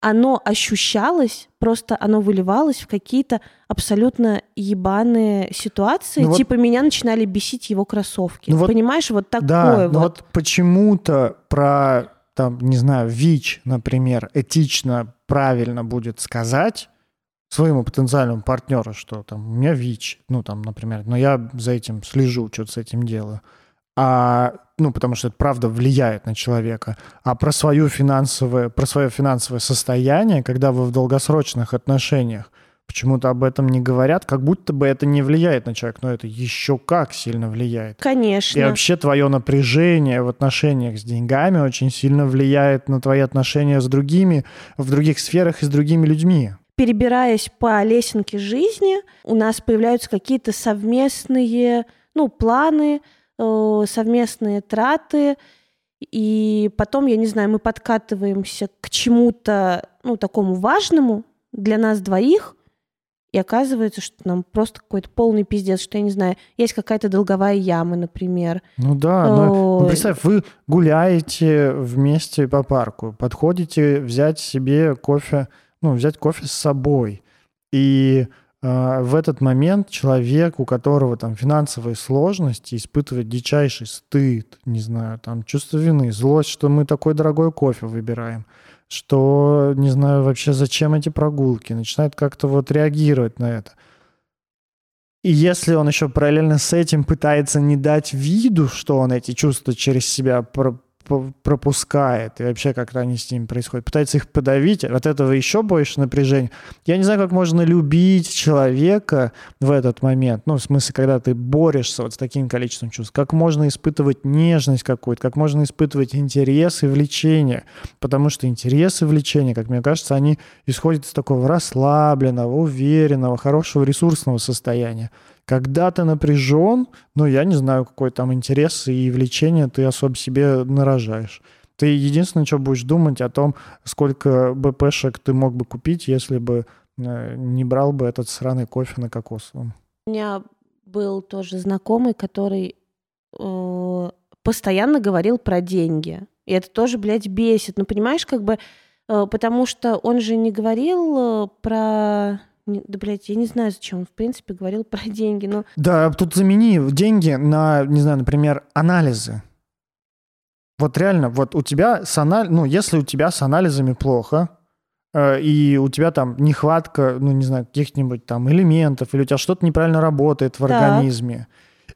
оно ощущалось, просто оно выливалось в какие-то абсолютно ебаные ситуации. Ну, типа вот, меня начинали бесить его кроссовки. Ну, вот, Понимаешь, вот такое да, вот. вот почему-то про, там, не знаю, ВИЧ, например, этично правильно будет сказать своему потенциальному партнеру, что там у меня ВИЧ, ну там, например, но я за этим слежу, что-то с этим делаю а, ну, потому что это правда влияет на человека, а про свое финансовое, про свое финансовое состояние, когда вы в долгосрочных отношениях, почему-то об этом не говорят, как будто бы это не влияет на человека, но это еще как сильно влияет. Конечно. И вообще твое напряжение в отношениях с деньгами очень сильно влияет на твои отношения с другими, в других сферах и с другими людьми. Перебираясь по лесенке жизни, у нас появляются какие-то совместные, ну, планы, Э, совместные траты, и потом, я не знаю, мы подкатываемся к чему-то, ну, такому важному для нас двоих, и оказывается, что нам просто какой-то полный пиздец, что, я не знаю, есть какая-то долговая яма, например. Ну да, но, ну, представь, вы гуляете вместе по парку, подходите взять себе кофе, ну, взять кофе с собой, и а, в этот момент человек, у которого там финансовые сложности, испытывает дичайший стыд, не знаю, там чувство вины, злость, что мы такой дорогой кофе выбираем, что, не знаю, вообще зачем эти прогулки, начинает как-то вот реагировать на это. И если он еще параллельно с этим пытается не дать виду, что он эти чувства через себя пропускает, и вообще как-то они с ним происходят, пытается их подавить, от этого еще больше напряжения. Я не знаю, как можно любить человека в этот момент, ну, в смысле, когда ты борешься вот с таким количеством чувств, как можно испытывать нежность какую-то, как можно испытывать интерес и влечение, потому что интерес и влечение, как мне кажется, они исходят из такого расслабленного, уверенного, хорошего ресурсного состояния. Когда ты напряжен, ну, я не знаю, какой там интерес и влечение ты особо себе нарожаешь. Ты единственное, что будешь думать о том, сколько БПшек ты мог бы купить, если бы э, не брал бы этот сраный кофе на кокосовом. У меня был тоже знакомый, который э, постоянно говорил про деньги. И это тоже, блядь, бесит. Ну, понимаешь, как бы, э, потому что он же не говорил э, про... Да, блядь, я не знаю, зачем он, в принципе, говорил про деньги, но... Да, тут замени деньги на, не знаю, например, анализы. Вот реально, вот у тебя с анал... ну, если у тебя с анализами плохо, э, и у тебя там нехватка, ну, не знаю, каких-нибудь там элементов, или у тебя что-то неправильно работает в Так. организме,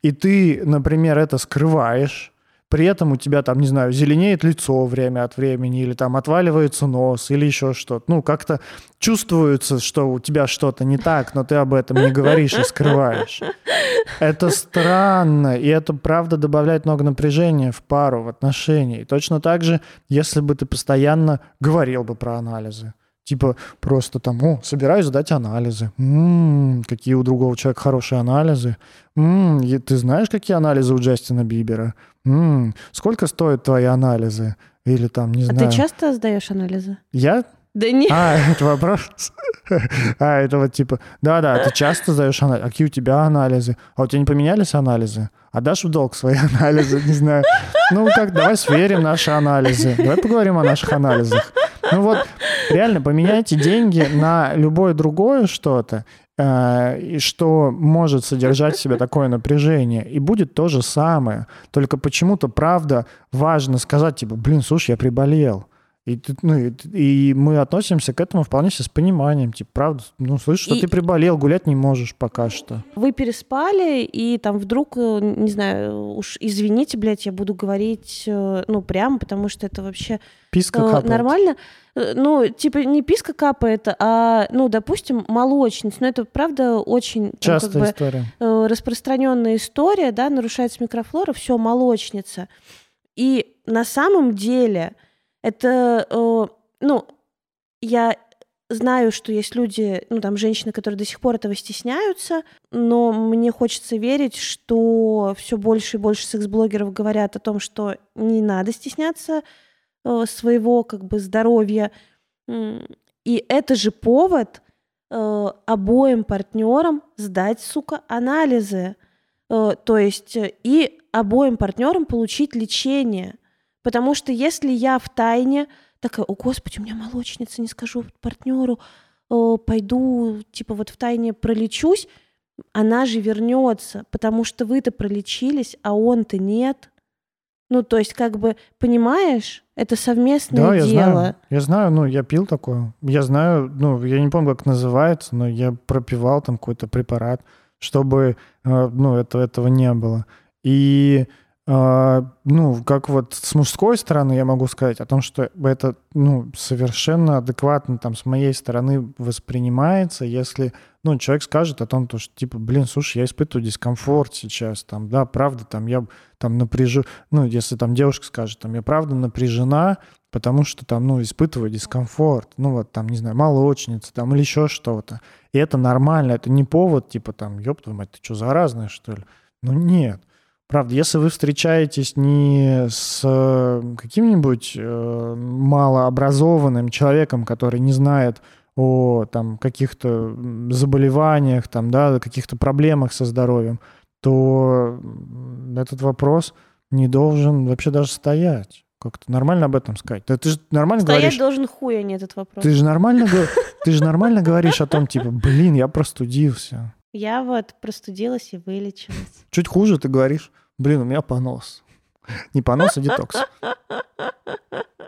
и ты, например, это скрываешь, при этом у тебя там, не знаю, зеленеет лицо время от времени, или там отваливается нос, или еще что-то. Ну, как-то чувствуется, что у тебя что-то не так, но ты об этом не говоришь и скрываешь. Это странно, и это, правда, добавляет много напряжения в пару, в отношения. И точно так же, если бы ты постоянно говорил бы про анализы. Типа просто там, о, собираюсь сдать анализы. М, какие у другого человека хорошие анализы. М, и ты знаешь, какие анализы у Джастина Бибера? М, сколько стоят твои анализы? Или там, не А знаю. ты часто сдаешь анализы? Я? Да не. А, это вопрос? А, это вот типа, да-да, ты часто сдаешь анализы. А какие у тебя анализы? А у тебя не поменялись анализы? А дашь в долг свои анализы? Не знаю. Ну как, давай сверим наши анализы. Давай поговорим о наших анализах. Ну вот, реально, поменяйте деньги на любое другое что-то, э, и что может содержать в себе такое напряжение. И будет то же самое. Только почему-то, правда, важно сказать, типа, блин, слушай, я приболел. И, ну, и, мы относимся к этому вполне себе с пониманием. Типа, правда, ну, слышишь, что И- ты приболел, гулять не можешь пока что. Вы переспали, и там вдруг, э, не знаю, уж извините, блядь, я буду говорить, э, ну, прямо, потому что это вообще Писка э, капает. нормально. Ну, типа, не писка капает, а, ну, допустим, молочница. Но это, правда, очень там, Частая как бы, история. распространенная история, да, нарушается микрофлора, все, молочница. И на самом деле это, э, ну, я знаю, что есть люди, ну, там, женщины, которые до сих пор этого стесняются, но мне хочется верить, что все больше и больше секс-блогеров говорят о том, что не надо стесняться э, своего, как бы, здоровья. И это же повод э, обоим партнерам сдать, сука, анализы. То есть и обоим партнерам получить лечение. Потому что если я в тайне такая, о господи, у меня молочница, не скажу партнеру, э, пойду, типа вот в тайне пролечусь, она же вернется, потому что вы-то пролечились, а он-то нет. Ну, то есть, как бы, понимаешь, это совместное Да, я дело. знаю. Я знаю, ну, я пил такое. Я знаю, ну, я не помню, как называется, но я пропивал там какой-то препарат, чтобы, э, ну, это, этого не было. И, ну, как вот с мужской стороны я могу сказать о том, что это, ну, совершенно адекватно там с моей стороны воспринимается, если, ну, человек скажет о том, то, что, типа, блин, слушай, я испытываю дискомфорт сейчас, там, да, правда, там, я там напряжу, ну, если там девушка скажет, там, я правда напряжена, потому что там, ну, испытываю дискомфорт, ну, вот там, не знаю, молочница там или еще что-то. И это нормально, это не повод, типа, там, ёб твою мать, ты что, заразная, что ли? Ну, нет. Правда, если вы встречаетесь не с э, каким-нибудь э, малообразованным человеком, который не знает о там, каких-то заболеваниях, там, да, каких-то проблемах со здоровьем, то этот вопрос не должен вообще даже стоять. Как-то нормально об этом сказать. Да ты же нормально Стоять говоришь. должен хуй, а не этот вопрос. Ты же нормально, ты же нормально говоришь о том, типа, блин, я простудился. Я вот простудилась и вылечилась. Чуть хуже ты говоришь, блин, у меня понос. Не понос, а детокс.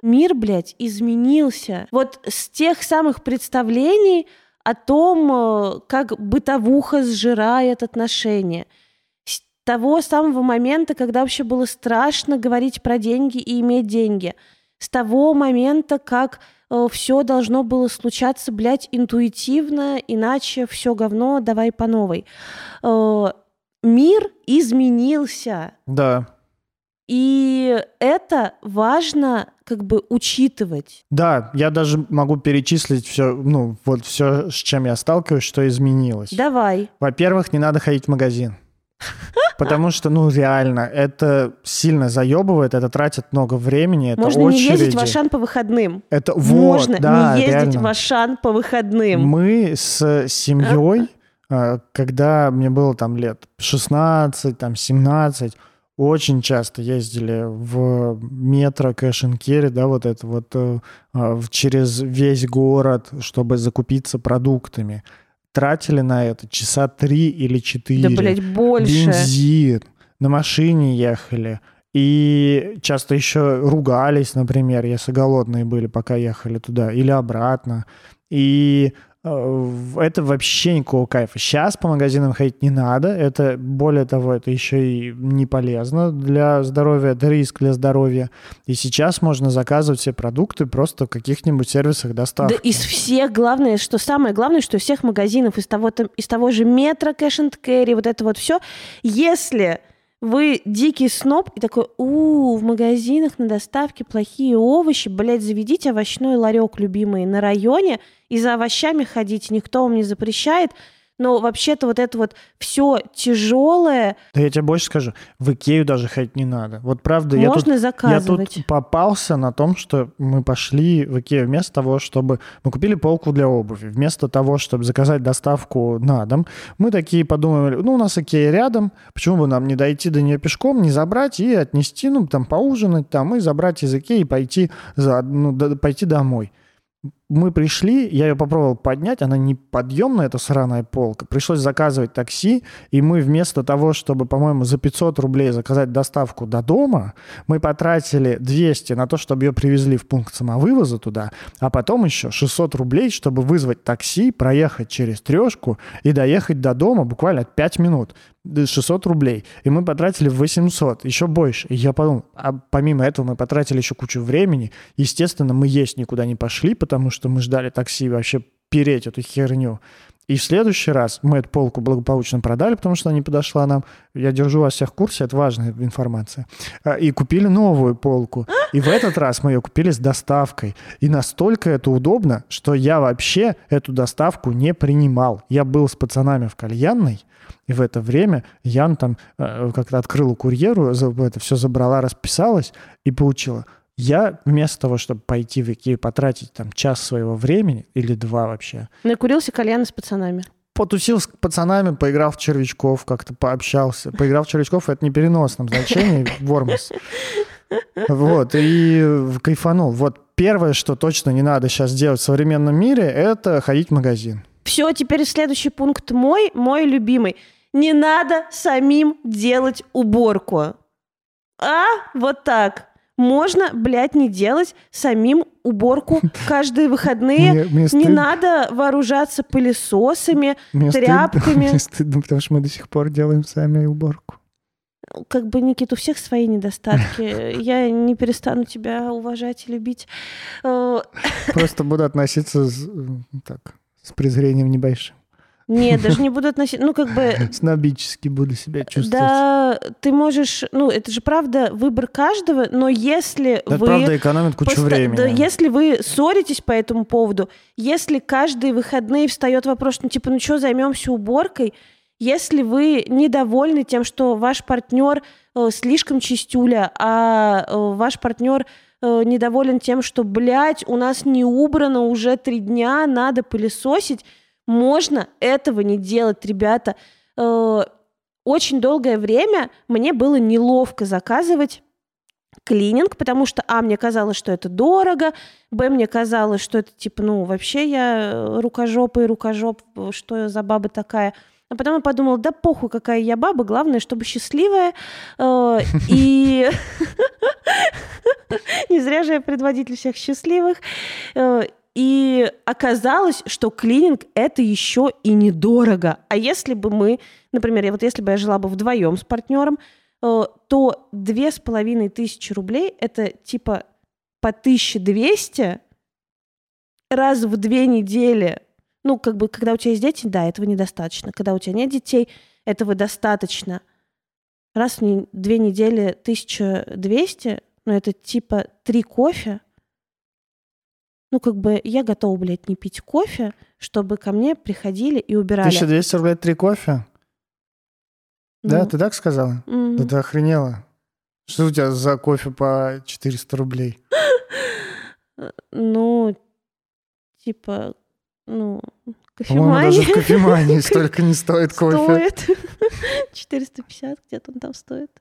Мир, блядь, изменился. Вот с тех самых представлений о том, э, как бытовуха сжирает отношения. С того самого момента, когда вообще было страшно говорить про деньги и иметь деньги. С того момента, как все должно было случаться, блядь, интуитивно, иначе все говно, давай по новой. Э, Мир изменился. Да. И это важно как бы учитывать. Да, я даже могу перечислить все, ну, вот все, с чем я сталкиваюсь, что изменилось. Давай. Во-первых, не надо ходить в магазин. Потому что, ну, реально, это сильно заебывает, это тратит много времени, это Можно не ездить в очереди. Ашан по выходным. Это вот, Можно да, не ездить реально. в Ашан по выходным. Мы с семьей, а, когда мне было там лет 16, там 17, очень часто ездили в метро кэш да, вот это вот э, э, через весь город, чтобы закупиться продуктами. Тратили на это часа три или четыре. Да, блядь, больше. Бензин. На машине ехали. И часто еще ругались, например, если голодные были, пока ехали туда, или обратно. И это вообще никакого кайфа. Сейчас по магазинам ходить не надо. Это, более того, это еще и не полезно для здоровья, это риск для здоровья. И сейчас можно заказывать все продукты просто в каких-нибудь сервисах доставки. Да из всех, главное, что самое главное, что из всех магазинов, из того, там, из того же метро, кэш and carry, вот это вот все, если вы дикий сноб и такой, у, в магазинах на доставке плохие овощи, блядь, заведите овощной ларек любимый на районе и за овощами ходите, никто вам не запрещает, но вообще-то вот это вот все тяжелое. Да я тебе больше скажу, в Икею даже ходить не надо. Вот правда, Можно я тут, заказывать. я тут попался на том, что мы пошли в Икею вместо того, чтобы... Мы купили полку для обуви. Вместо того, чтобы заказать доставку на дом, мы такие подумали, ну, у нас Икея рядом, почему бы нам не дойти до нее пешком, не забрать и отнести, ну, там, поужинать там, и забрать из Икеи и пойти, за, ну, пойти домой мы пришли, я ее попробовал поднять, она не подъемная, эта сраная полка. Пришлось заказывать такси, и мы вместо того, чтобы, по-моему, за 500 рублей заказать доставку до дома, мы потратили 200 на то, чтобы ее привезли в пункт самовывоза туда, а потом еще 600 рублей, чтобы вызвать такси, проехать через трешку и доехать до дома буквально 5 минут. 600 рублей. И мы потратили 800, еще больше. И я подумал, а помимо этого мы потратили еще кучу времени. Естественно, мы есть никуда не пошли, потому что мы ждали такси вообще переть эту херню. И в следующий раз мы эту полку благополучно продали, потому что она не подошла нам. Я держу вас всех в курсе, это важная информация. А, и купили новую полку. И в этот раз мы ее купили с доставкой. И настолько это удобно, что я вообще эту доставку не принимал. Я был с пацанами в кальянной, и в это время Ян там э, как-то открыла курьеру, это все забрала, расписалась и получила. Я вместо того, чтобы пойти в Икею, потратить там час своего времени или два вообще. Накурился кальян с пацанами потусил с пацанами, поиграл в червячков, как-то пообщался. Поиграл в червячков, это не переносном значении, Вормас. Вот, и кайфанул. Вот первое, что точно не надо сейчас делать в современном мире, это ходить в магазин. Все, теперь следующий пункт мой, мой любимый. Не надо самим делать уборку. А, вот так. Можно, блядь, не делать самим уборку каждые выходные. Мне, мне не надо вооружаться пылесосами, мне тряпками. Стыдно, мне стыдно, потому что мы до сих пор делаем сами уборку. Как бы, Никит, у всех свои недостатки. Я не перестану тебя уважать и любить. Э, Просто буду относиться с, так, с презрением небольшим. Нет, даже не буду относиться, ну, как бы... Снобически буду себя чувствовать. Да, ты можешь, ну, это же правда выбор каждого, но если это вы... правда экономит кучу пост... времени. Да, если вы ссоритесь по этому поводу, если каждые выходные встает вопрос, ну, типа, ну, что, займемся уборкой, если вы недовольны тем, что ваш партнер э, слишком чистюля, а э, ваш партнер э, недоволен тем, что, блядь, у нас не убрано уже три дня, надо пылесосить, можно этого не делать, ребята. Э, очень долгое время мне было неловко заказывать клининг, потому что, а, мне казалось, что это дорого, б, мне казалось, что это, типа, ну, вообще я рукожопа и рукожоп, что я за баба такая. А потом я подумала, да похуй, какая я баба, главное, чтобы счастливая. Э, и не зря же я предводитель всех счастливых. И оказалось, что клининг это еще и недорого. А если бы мы, например, вот если бы я жила бы вдвоем с партнером, э, то две с половиной тысячи рублей это типа по 1200 раз в две недели. Ну, как бы, когда у тебя есть дети, да, этого недостаточно. Когда у тебя нет детей, этого достаточно. Раз в две недели 1200, ну, это типа три кофе – ну, как бы я готова, блядь, не пить кофе, чтобы ко мне приходили и убирали. 1200 рублей три кофе? Ну. Да, ты так сказала? Mm-hmm. Да ты охренела. Что у тебя за кофе по 400 рублей? Ну, типа, ну, кофемания. даже в кофемании столько не стоит кофе. Стоит. 450 где-то он там стоит.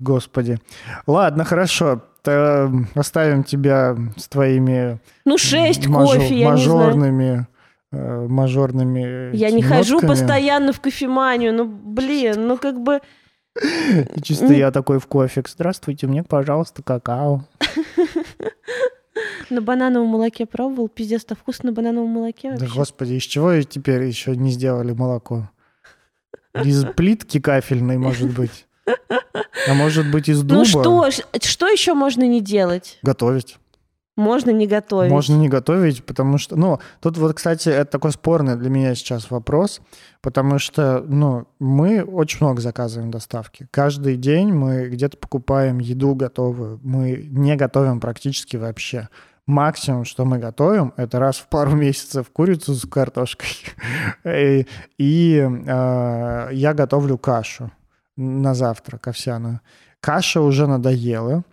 Господи. Ладно, хорошо. Т- Оставим тебя с твоими Ну, шесть мажор- кофе, я не знаю. мажорными, э, мажорными Я не этими хожу нотками. постоянно в кофеманию. Ну, блин, ну как бы... И чисто я такой в кофе. Здравствуйте, мне, пожалуйста, какао. На банановом молоке пробовал? Пиздец-то вкусно на банановом молоке Да, вообще. господи, из чего теперь еще не сделали молоко? Из плитки кафельной, может быть. А может быть, из дуба? Ну что, что еще можно не делать? Готовить. Можно не готовить. Можно не готовить, потому что... Ну, тут вот, кстати, это такой спорный для меня сейчас вопрос, потому что, ну, мы очень много заказываем доставки. Каждый день мы где-то покупаем еду готовую. Мы не готовим практически вообще. Максимум, что мы готовим, это раз в пару месяцев курицу с картошкой. И, э, я готовлю кашу на завтрак овсяную. Каша уже надоела.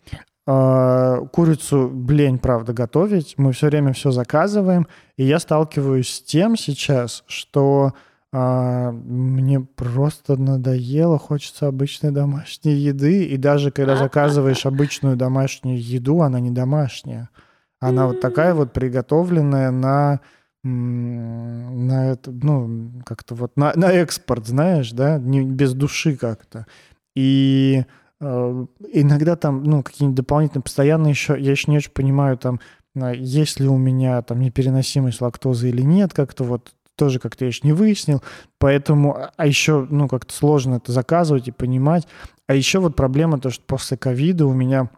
А, Курицу лень, правда, готовить. Мы все время все заказываем. И я сталкиваюсь с тем сейчас, что а, мне просто надоело, хочется обычной домашней еды. И даже когда заказываешь обычную домашнюю еду, она не домашняя. Она вот такая вот приготовленная на на это, ну, как-то вот на, на экспорт, знаешь, да, не, без души как-то. И э, иногда там, ну, какие-нибудь дополнительные, постоянно еще, я еще не очень понимаю, там, а, есть ли у меня там непереносимость лактозы или нет, как-то вот тоже как-то я еще не выяснил, поэтому, а- а еще, ну, как-то сложно это заказывать и понимать. А еще вот проблема то, что после ковида у меня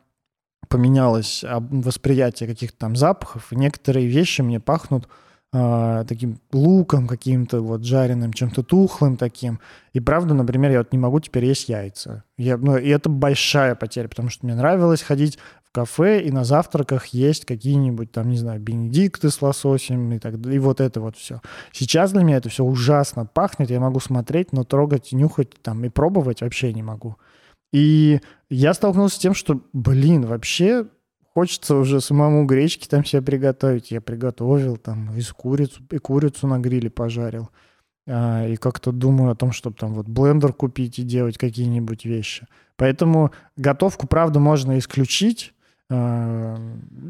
поменялось об- восприятие каких-то там запахов, и некоторые вещи мне пахнут а, таким луком каким-то вот жареным, чем-то тухлым таким. И правда, например, я вот не могу теперь есть яйца. Я, ну, и это большая потеря, потому что мне нравилось ходить в кафе и на завтраках есть какие-нибудь там, не знаю, бенедикты с лососем и так. И вот это вот все. Сейчас для меня это все ужасно пахнет. Я могу смотреть, но трогать, нюхать там и пробовать вообще не могу. И я столкнулся с тем, что, блин, вообще хочется уже самому гречки там себе приготовить. Я приготовил там из курицу, и курицу на гриле пожарил. А, и как-то думаю о том, чтобы там вот блендер купить и делать какие-нибудь вещи. Поэтому готовку, правда, можно исключить. а,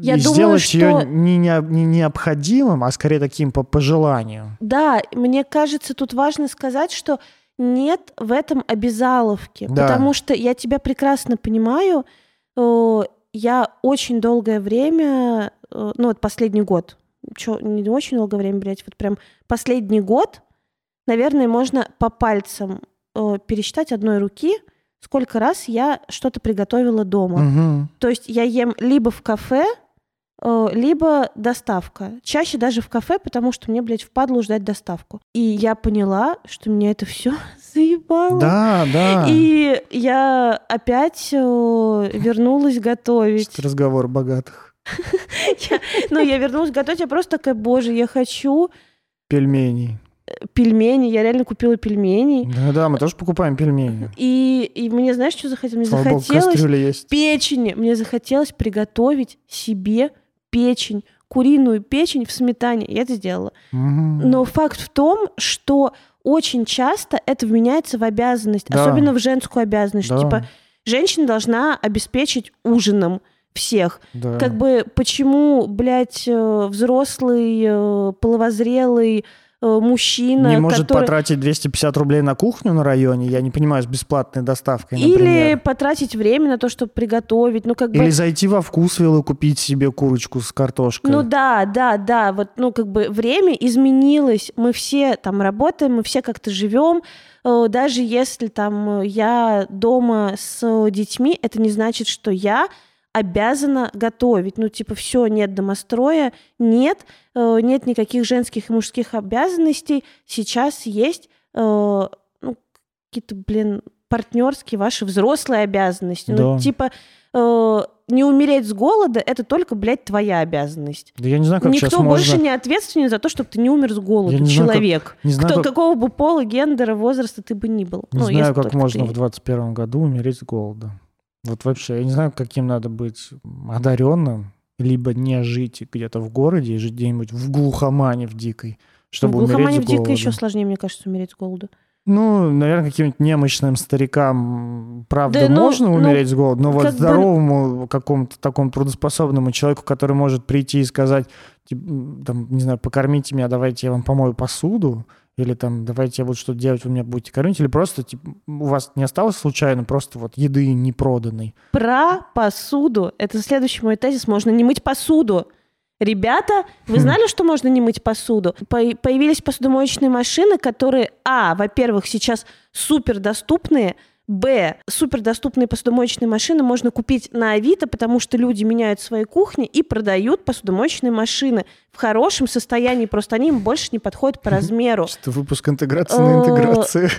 Я и думаю, сделать что- ее не, не- не необходимым, а скорее таким по, по желанию. Да, мне кажется, тут важно сказать, что нет в этом обязаловки, Да. потому что я тебя прекрасно понимаю. Я очень долгое время, э, ну вот последний год, чё, не очень долгое время, блядь, вот прям последний год, наверное, можно по пальцам э, пересчитать одной руки, сколько раз я что-то приготовила дома. Мгм. То есть я ем либо в кафе, либо доставка. Чаще даже в кафе, потому что мне, блядь, впадло ждать доставку. И я поняла, что меня это все заебало. Да, да. И я опять э, вернулась готовить. Чисто разговор богатых. Я- ну, я вернулась готовить, я просто такая, боже, я хочу Пельменей. пельмени. Я реально купила пельменей. Да, да, мы тоже покупаем пельмени. И, и мне, знаешь, что захотелось? Мне Слава захотелось печени. Мне захотелось приготовить себе печень, куриную печень в сметане. Я это сделала. Но факт в том, что очень часто это вменяется в обязанность, Да. особенно в женскую обязанность. Да. Типа, женщина должна обеспечить ужином всех. Да. Как бы почему, блядь, э, взрослый, э, половозрелый мужчина, не может который... потратить 250 рублей на кухню на районе, я не понимаю, с бесплатной доставкой, Или например. потратить время на то, чтобы приготовить. Ну, как бы... Или зайти во вкусвилл и купить себе курочку с картошкой. Ну да, да, да, вот, ну как бы время изменилось, мы все там работаем, мы все как-то живем, Э, даже если там э, я дома с э, детьми, это не значит, что я обязана готовить. Ну, типа, все, нет домостроя, нет, э, нет никаких женских и мужских обязанностей. Сейчас есть, э, ну, какие-то, блин, партнерские ваши взрослые обязанности. Ну, Да. типа, э, не умереть с голода это только, блядь, твоя обязанность. Да я не знаю, как Никто сейчас больше можно... не ответственен за то, чтобы ты не умер с голоду, Я не знаю, как- человек. не знаю, Кто, как- Какого бы пола, гендера, возраста ты бы ни был. Не Ну, знаю, как можно ты- в 21 году умереть с голода. Вот вообще, я не знаю, каким надо быть одаренным, либо не жить где-то в городе и жить где-нибудь в глухомане в дикой, чтобы в глухомане умереть в с дико голода. еще сложнее, мне кажется, умереть с голоду. Ну, наверное, каким-нибудь немощным старикам, правда, Да, ну, можно ну, умереть с голоду, но вот как бы- здоровому какому-то такому трудоспособному человеку, который может прийти и сказать, типа, там, не знаю, покормите меня, давайте я вам помою посуду, или там, давайте я буду что-то делать, вы меня будете кормить, или просто, типа, у вас не осталось случайно просто вот еды не проданной? Про посуду. Это следующий мой тезис. Можно не мыть посуду. Ребята, вы Хм. знали, что можно не мыть посуду? По- Появились посудомоечные машины, которые, а, во-первых, сейчас супер доступные, б, супер доступные посудомоечные машины можно купить на Авито, потому что люди меняют свои кухни и продают посудомоечные машины в хорошем состоянии, просто они им больше не подходят по размеру. Что выпуск интеграции на Э, интеграции.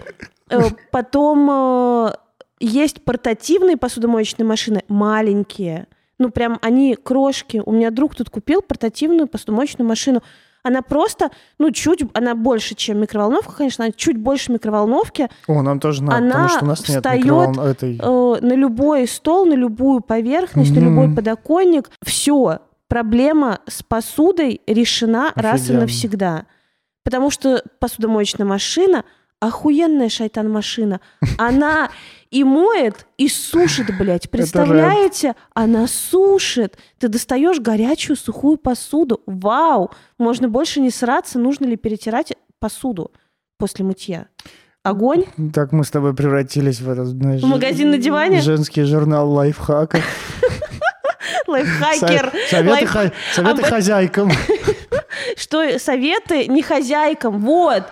Э, Потом э, есть портативные посудомоечные машины, маленькие. Ну, прям они крошки. У меня друг тут купил портативную посудомоечную машину. Она просто, ну, чуть, она больше, чем микроволновка, конечно, она чуть больше микроволновки. О, нам тоже надо, Она потому что у нас нет микроволн- этой... Э, на любой стол, на любую поверхность, на любой подоконник. Все. Проблема с посудой решена раз и Офигенно. навсегда. Потому что посудомоечная машина охуенная шайтан-машина. Она и моет, и сушит, блядь. Представляете? Она сушит. Ты достаешь горячую сухую посуду. Вау! Можно больше не сраться, нужно ли перетирать посуду после мытья. Огонь. Так мы с тобой превратились в этот, знаешь, магазин на диване? Женский журнал лайфхаков. Лайфхакер. Со- Советы, Лайф- хозяйкам. Что советы не хозяйкам. Вот.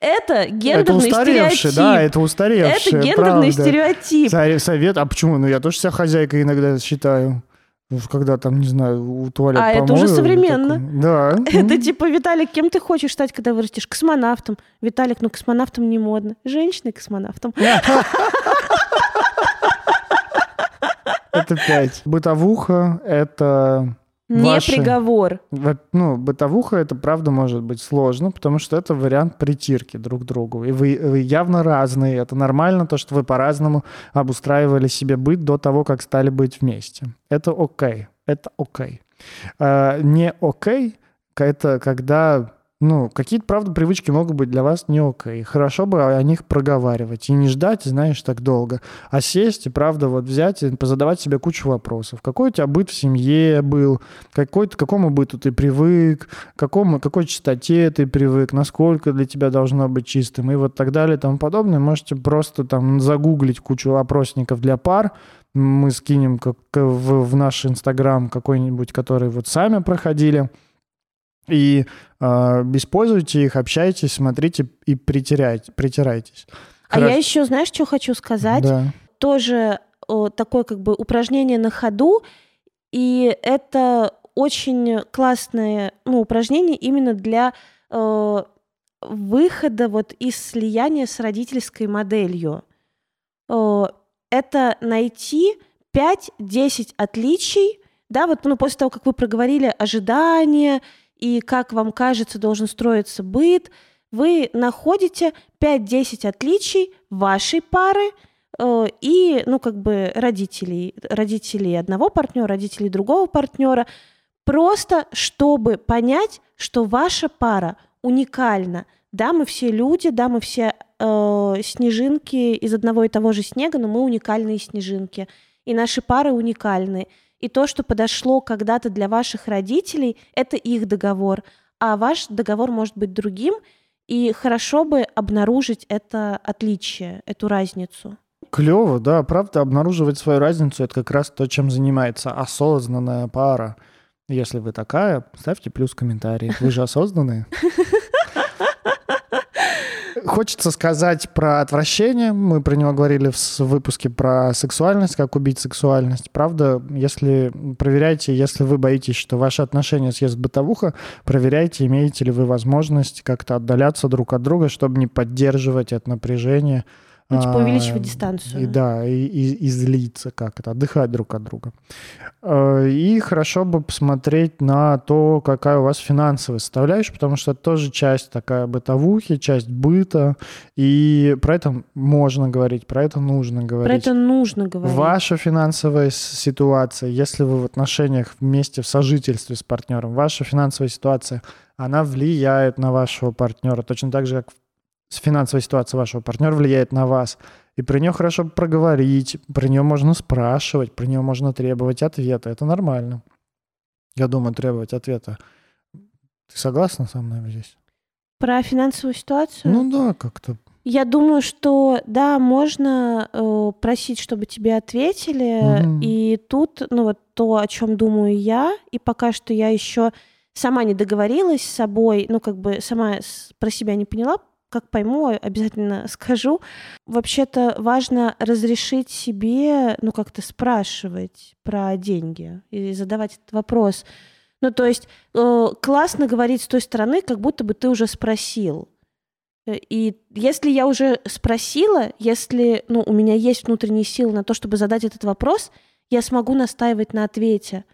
Это Это гендерный устаревший, стереотип. да, это устаревший. Это гендерный правда. стереотип. Совет, а почему? Ну, я тоже себя хозяйкой иногда считаю. Ну, Когда там, не знаю, у туалет А это уже современно. Да. Это типа, Виталик, кем ты хочешь стать, когда вырастешь? Космонавтом. Виталик, ну космонавтом не модно. Женщиной-космонавтом. Это пять. Бытовуха — это... Не Ваши. приговор. Во- Ну, бытовуха это правда может быть сложно, потому что это вариант притирки друг к другу. И вы, вы явно разные. Это нормально, то, что вы по-разному обустраивали себе быт до того, как стали быть вместе. Это окей. Это окей. А, не окей, это когда, ну, какие-то, правда, привычки могут быть для вас не окей. Хорошо бы о них проговаривать и не ждать, знаешь, так долго, а сесть и, правда, вот взять и позадавать себе кучу вопросов. Какой у тебя быт в семье был, какой, к какому быту ты привык, к какому, какой чистоте ты привык, насколько для тебя должно быть чистым и вот так далее и тому подобное. Можете просто там загуглить кучу опросников для пар, мы скинем в, в наш инстаграм какой-нибудь, который вот сами проходили. И э, используйте их, общайтесь, смотрите и притирайте, притирайтесь. А я Хорошо. еще, знаешь, что хочу сказать? Да. тоже э, такое как бы упражнение на ходу, и это очень классное ну, упражнение именно для э, выхода вот из слияния с родительской моделью. Э, это найти 5-10 отличий, да, вот ну, после того, как вы проговорили ожидания и как вам кажется должен строиться быт, вы находите 5-10 отличий вашей пары э, и, ну, как бы родителей, родителей одного партнера, родителей другого партнера, просто чтобы понять, что ваша пара уникальна. Да, мы все люди, да, мы все э, снежинки из одного и того же снега, но мы уникальные снежинки. И наши пары уникальны. И то, что подошло когда-то для ваших родителей, это их договор. А ваш договор может быть другим, и хорошо бы обнаружить это отличие, эту разницу. Клево, да, правда, обнаруживать свою разницу это как раз то, чем занимается осознанная пара. Если вы такая, ставьте плюс в комментарии. Вы же осознанные. Хочется сказать про отвращение. Мы про него говорили в выпуске про сексуальность, как убить сексуальность. Правда, если проверяйте, если вы боитесь, что ваши отношения съест бытовуха, проверяйте, имеете ли вы возможность как-то отдаляться друг от друга, чтобы не поддерживать это напряжение. Ну, типа А, увеличивать дистанцию. И, да, и, и- и злиться как это, отдыхать друг от друга. Э, И хорошо бы посмотреть на то, какая у вас финансовая составляющая, потому что это тоже часть такая бытовухи, часть быта, и про это можно говорить, про это нужно Про говорить. это нужно говорить. Ваша финансовая ситуация, если вы в отношениях вместе, в сожительстве с партнером, ваша финансовая ситуация, она влияет на вашего партнера точно так же, как финансовая ситуация вашего партнера влияет на вас, и про нее хорошо проговорить, про нее можно спрашивать, про нее можно требовать ответа. Это нормально. Я думаю, требовать ответа. Ты согласна со мной здесь? Про финансовую ситуацию? Ну да, как-то. Я думаю, что да, можно э, просить, чтобы тебе ответили. Мгм. И тут, ну вот то, о чем думаю я, и пока что я еще сама не договорилась с собой, ну как бы сама с- про себя не поняла, как пойму, обязательно скажу. Вообще-то важно разрешить себе, ну как-то спрашивать про деньги и задавать этот вопрос. Ну то есть э, классно говорить с той стороны, как будто бы ты уже спросил. Э, И если я уже спросила, если ну, у меня есть внутренние силы на то, чтобы задать этот вопрос, я смогу настаивать на ответе.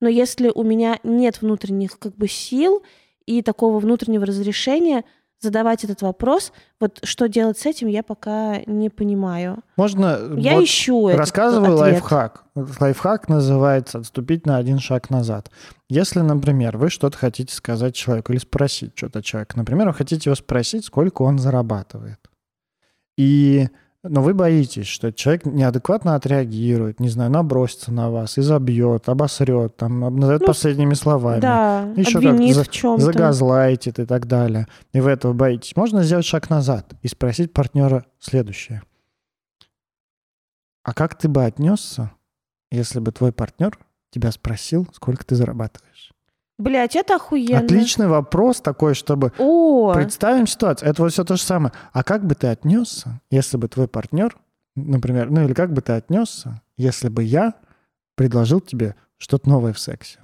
Но если у меня нет внутренних как бы сил и такого внутреннего разрешения задавать этот вопрос, вот что делать с этим, я пока не понимаю. Можно Я вот ищу этот рассказываю ответ. лайфхак. Лайфхак называется «отступить на один шаг назад». Если, например, вы что-то хотите сказать человеку или спросить что-то человека, например, вы хотите его спросить, сколько он зарабатывает. И но вы боитесь, что человек неадекватно отреагирует, не знаю, набросится на вас, изобьет, обосрет, там, назовет Ну, последними словами. Да, Еще обвинит как в чем-то. загазлайтит и так далее, и вы этого боитесь, можно сделать шаг назад и спросить партнера следующее. А как ты бы отнесся, если бы твой партнер тебя спросил, сколько ты зарабатываешь? Блять, это охуенно. Отличный вопрос такой, чтобы О, представим ситуацию. Это вот все то же самое. А как бы ты отнесся, если бы твой партнер, например, ну или как бы ты отнесся, если бы я предложил тебе что-то новое в сексе?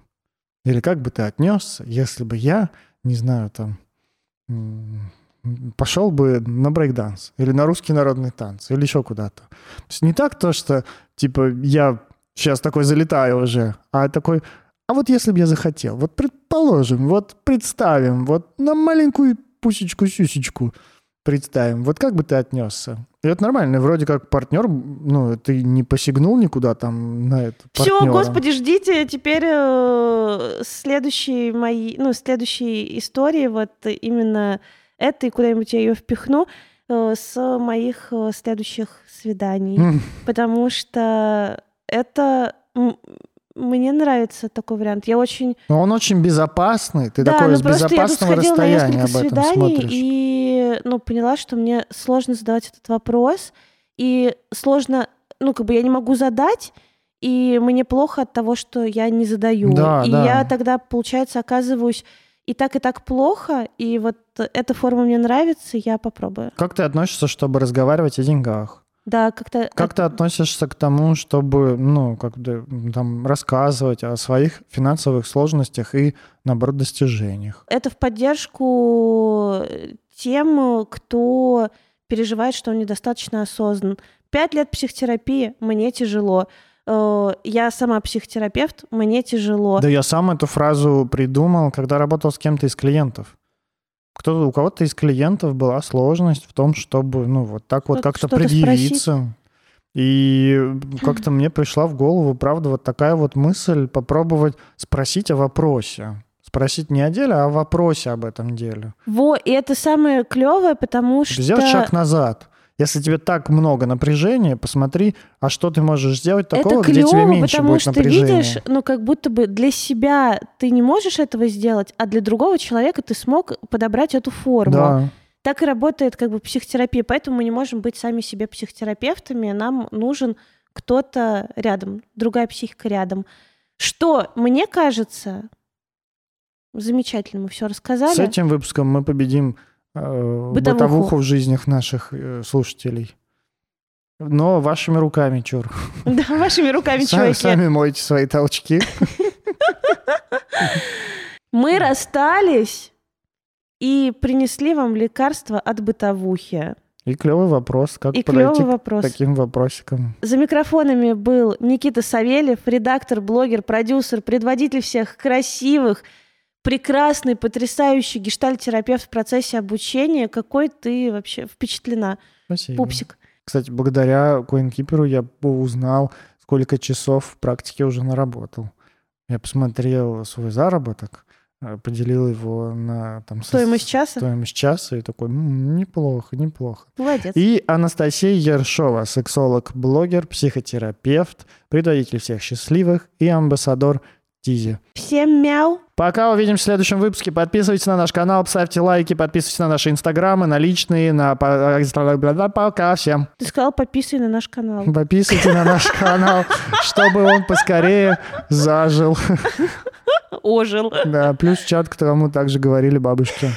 Или как бы ты отнесся, если бы я, не знаю, там, пошел бы на брейкданс или на русский народный танц или еще куда-то. То есть не так то, что, типа, я сейчас такой залетаю уже, а такой, а вот если бы я захотел, вот предположим, вот представим, вот на маленькую пусечку-сюсечку представим, вот как бы ты отнесся? И это нормально, вроде как партнер, ну, ты не посягнул никуда там на это Все, партнера. господи, ждите теперь э, следующей моей, ну, следующей истории, вот именно этой, куда-нибудь я ее впихну, э, с моих э, следующих свиданий. М, Потому что это... Мне нравится такой вариант. Я очень... Но он очень безопасный, ты да, такой ну с тут безопасного расстояния об этом свиданий смотришь. и ну, поняла, что мне сложно задавать этот вопрос. И сложно... Ну, как бы я не могу задать, и мне плохо от того, что я не задаю. Да, и да. я тогда, получается, оказываюсь и так, и так плохо, и вот эта форма мне нравится, я попробую. Как ты относишься, чтобы разговаривать о деньгах? Да, как-то... Как ты относишься к тому, чтобы, ну, как бы, там, рассказывать о своих финансовых сложностях и, наоборот, достижениях? Это в поддержку э, тем, кто переживает, что он недостаточно осознан. Пять лет психотерапии, мне тяжело. Э, Я сама психотерапевт, мне тяжело. Да я сам эту фразу придумал, когда работал с кем-то из клиентов. Кто, у кого-то из клиентов была сложность в том, чтобы, ну, вот так вот как-то предъявиться. И как-то мне пришла в голову, правда, вот такая вот мысль попробовать спросить о вопросе. Спросить не о деле, а о вопросе об этом деле. Во, и это самое клевое, потому что... Сделать шаг назад. Если тебе так много напряжения, посмотри, а что ты можешь сделать такого, это где клево, тебе меньше потому будет что напряжения. видишь, ну как будто бы для себя ты не можешь этого сделать, а для другого человека ты смог подобрать эту форму. Да. Так и работает как бы психотерапия, поэтому мы не можем быть сами себе психотерапевтами, нам нужен кто-то рядом, другая психика рядом. Что, мне кажется, замечательно, мы все рассказали. С этим выпуском мы победим Бытовуху. бытовуху в жизнях наших э, слушателей. Но вашими руками, чур. Да, вашими руками, чуваки. сами мойте свои толчки. Мы расстались и принесли вам лекарство от бытовухи. И клевый вопрос, как И подойти к вопрос. таким вопросикам. За микрофонами был Никита Савельев, редактор, блогер, продюсер, предводитель всех красивых, прекрасный, потрясающий гештальтерапевт в процессе обучения. Какой ты вообще впечатлена, Спасибо. пупсик. Кстати, благодаря CoinKeeper я узнал, сколько часов в практике уже наработал. Я посмотрел свой заработок. э, поделил его на там, со- Стоимость часа? стоимость часа и такой, «М, неплохо, неплохо. Молодец. И Анастасия Ершова, сексолог, блогер, психотерапевт, предводитель всех счастливых и амбассадор Тизи. Всем мяу. Пока увидимся в следующем выпуске. Подписывайтесь на наш канал, ставьте лайки, подписывайтесь на наши инстаграмы, на личные, на... по- Пока всем. Ты сказал, подписывай на наш канал. Подписывайтесь на наш канал, чтобы он поскорее зажил. Ожил. Да, плюс чат, к которому также говорили бабушки.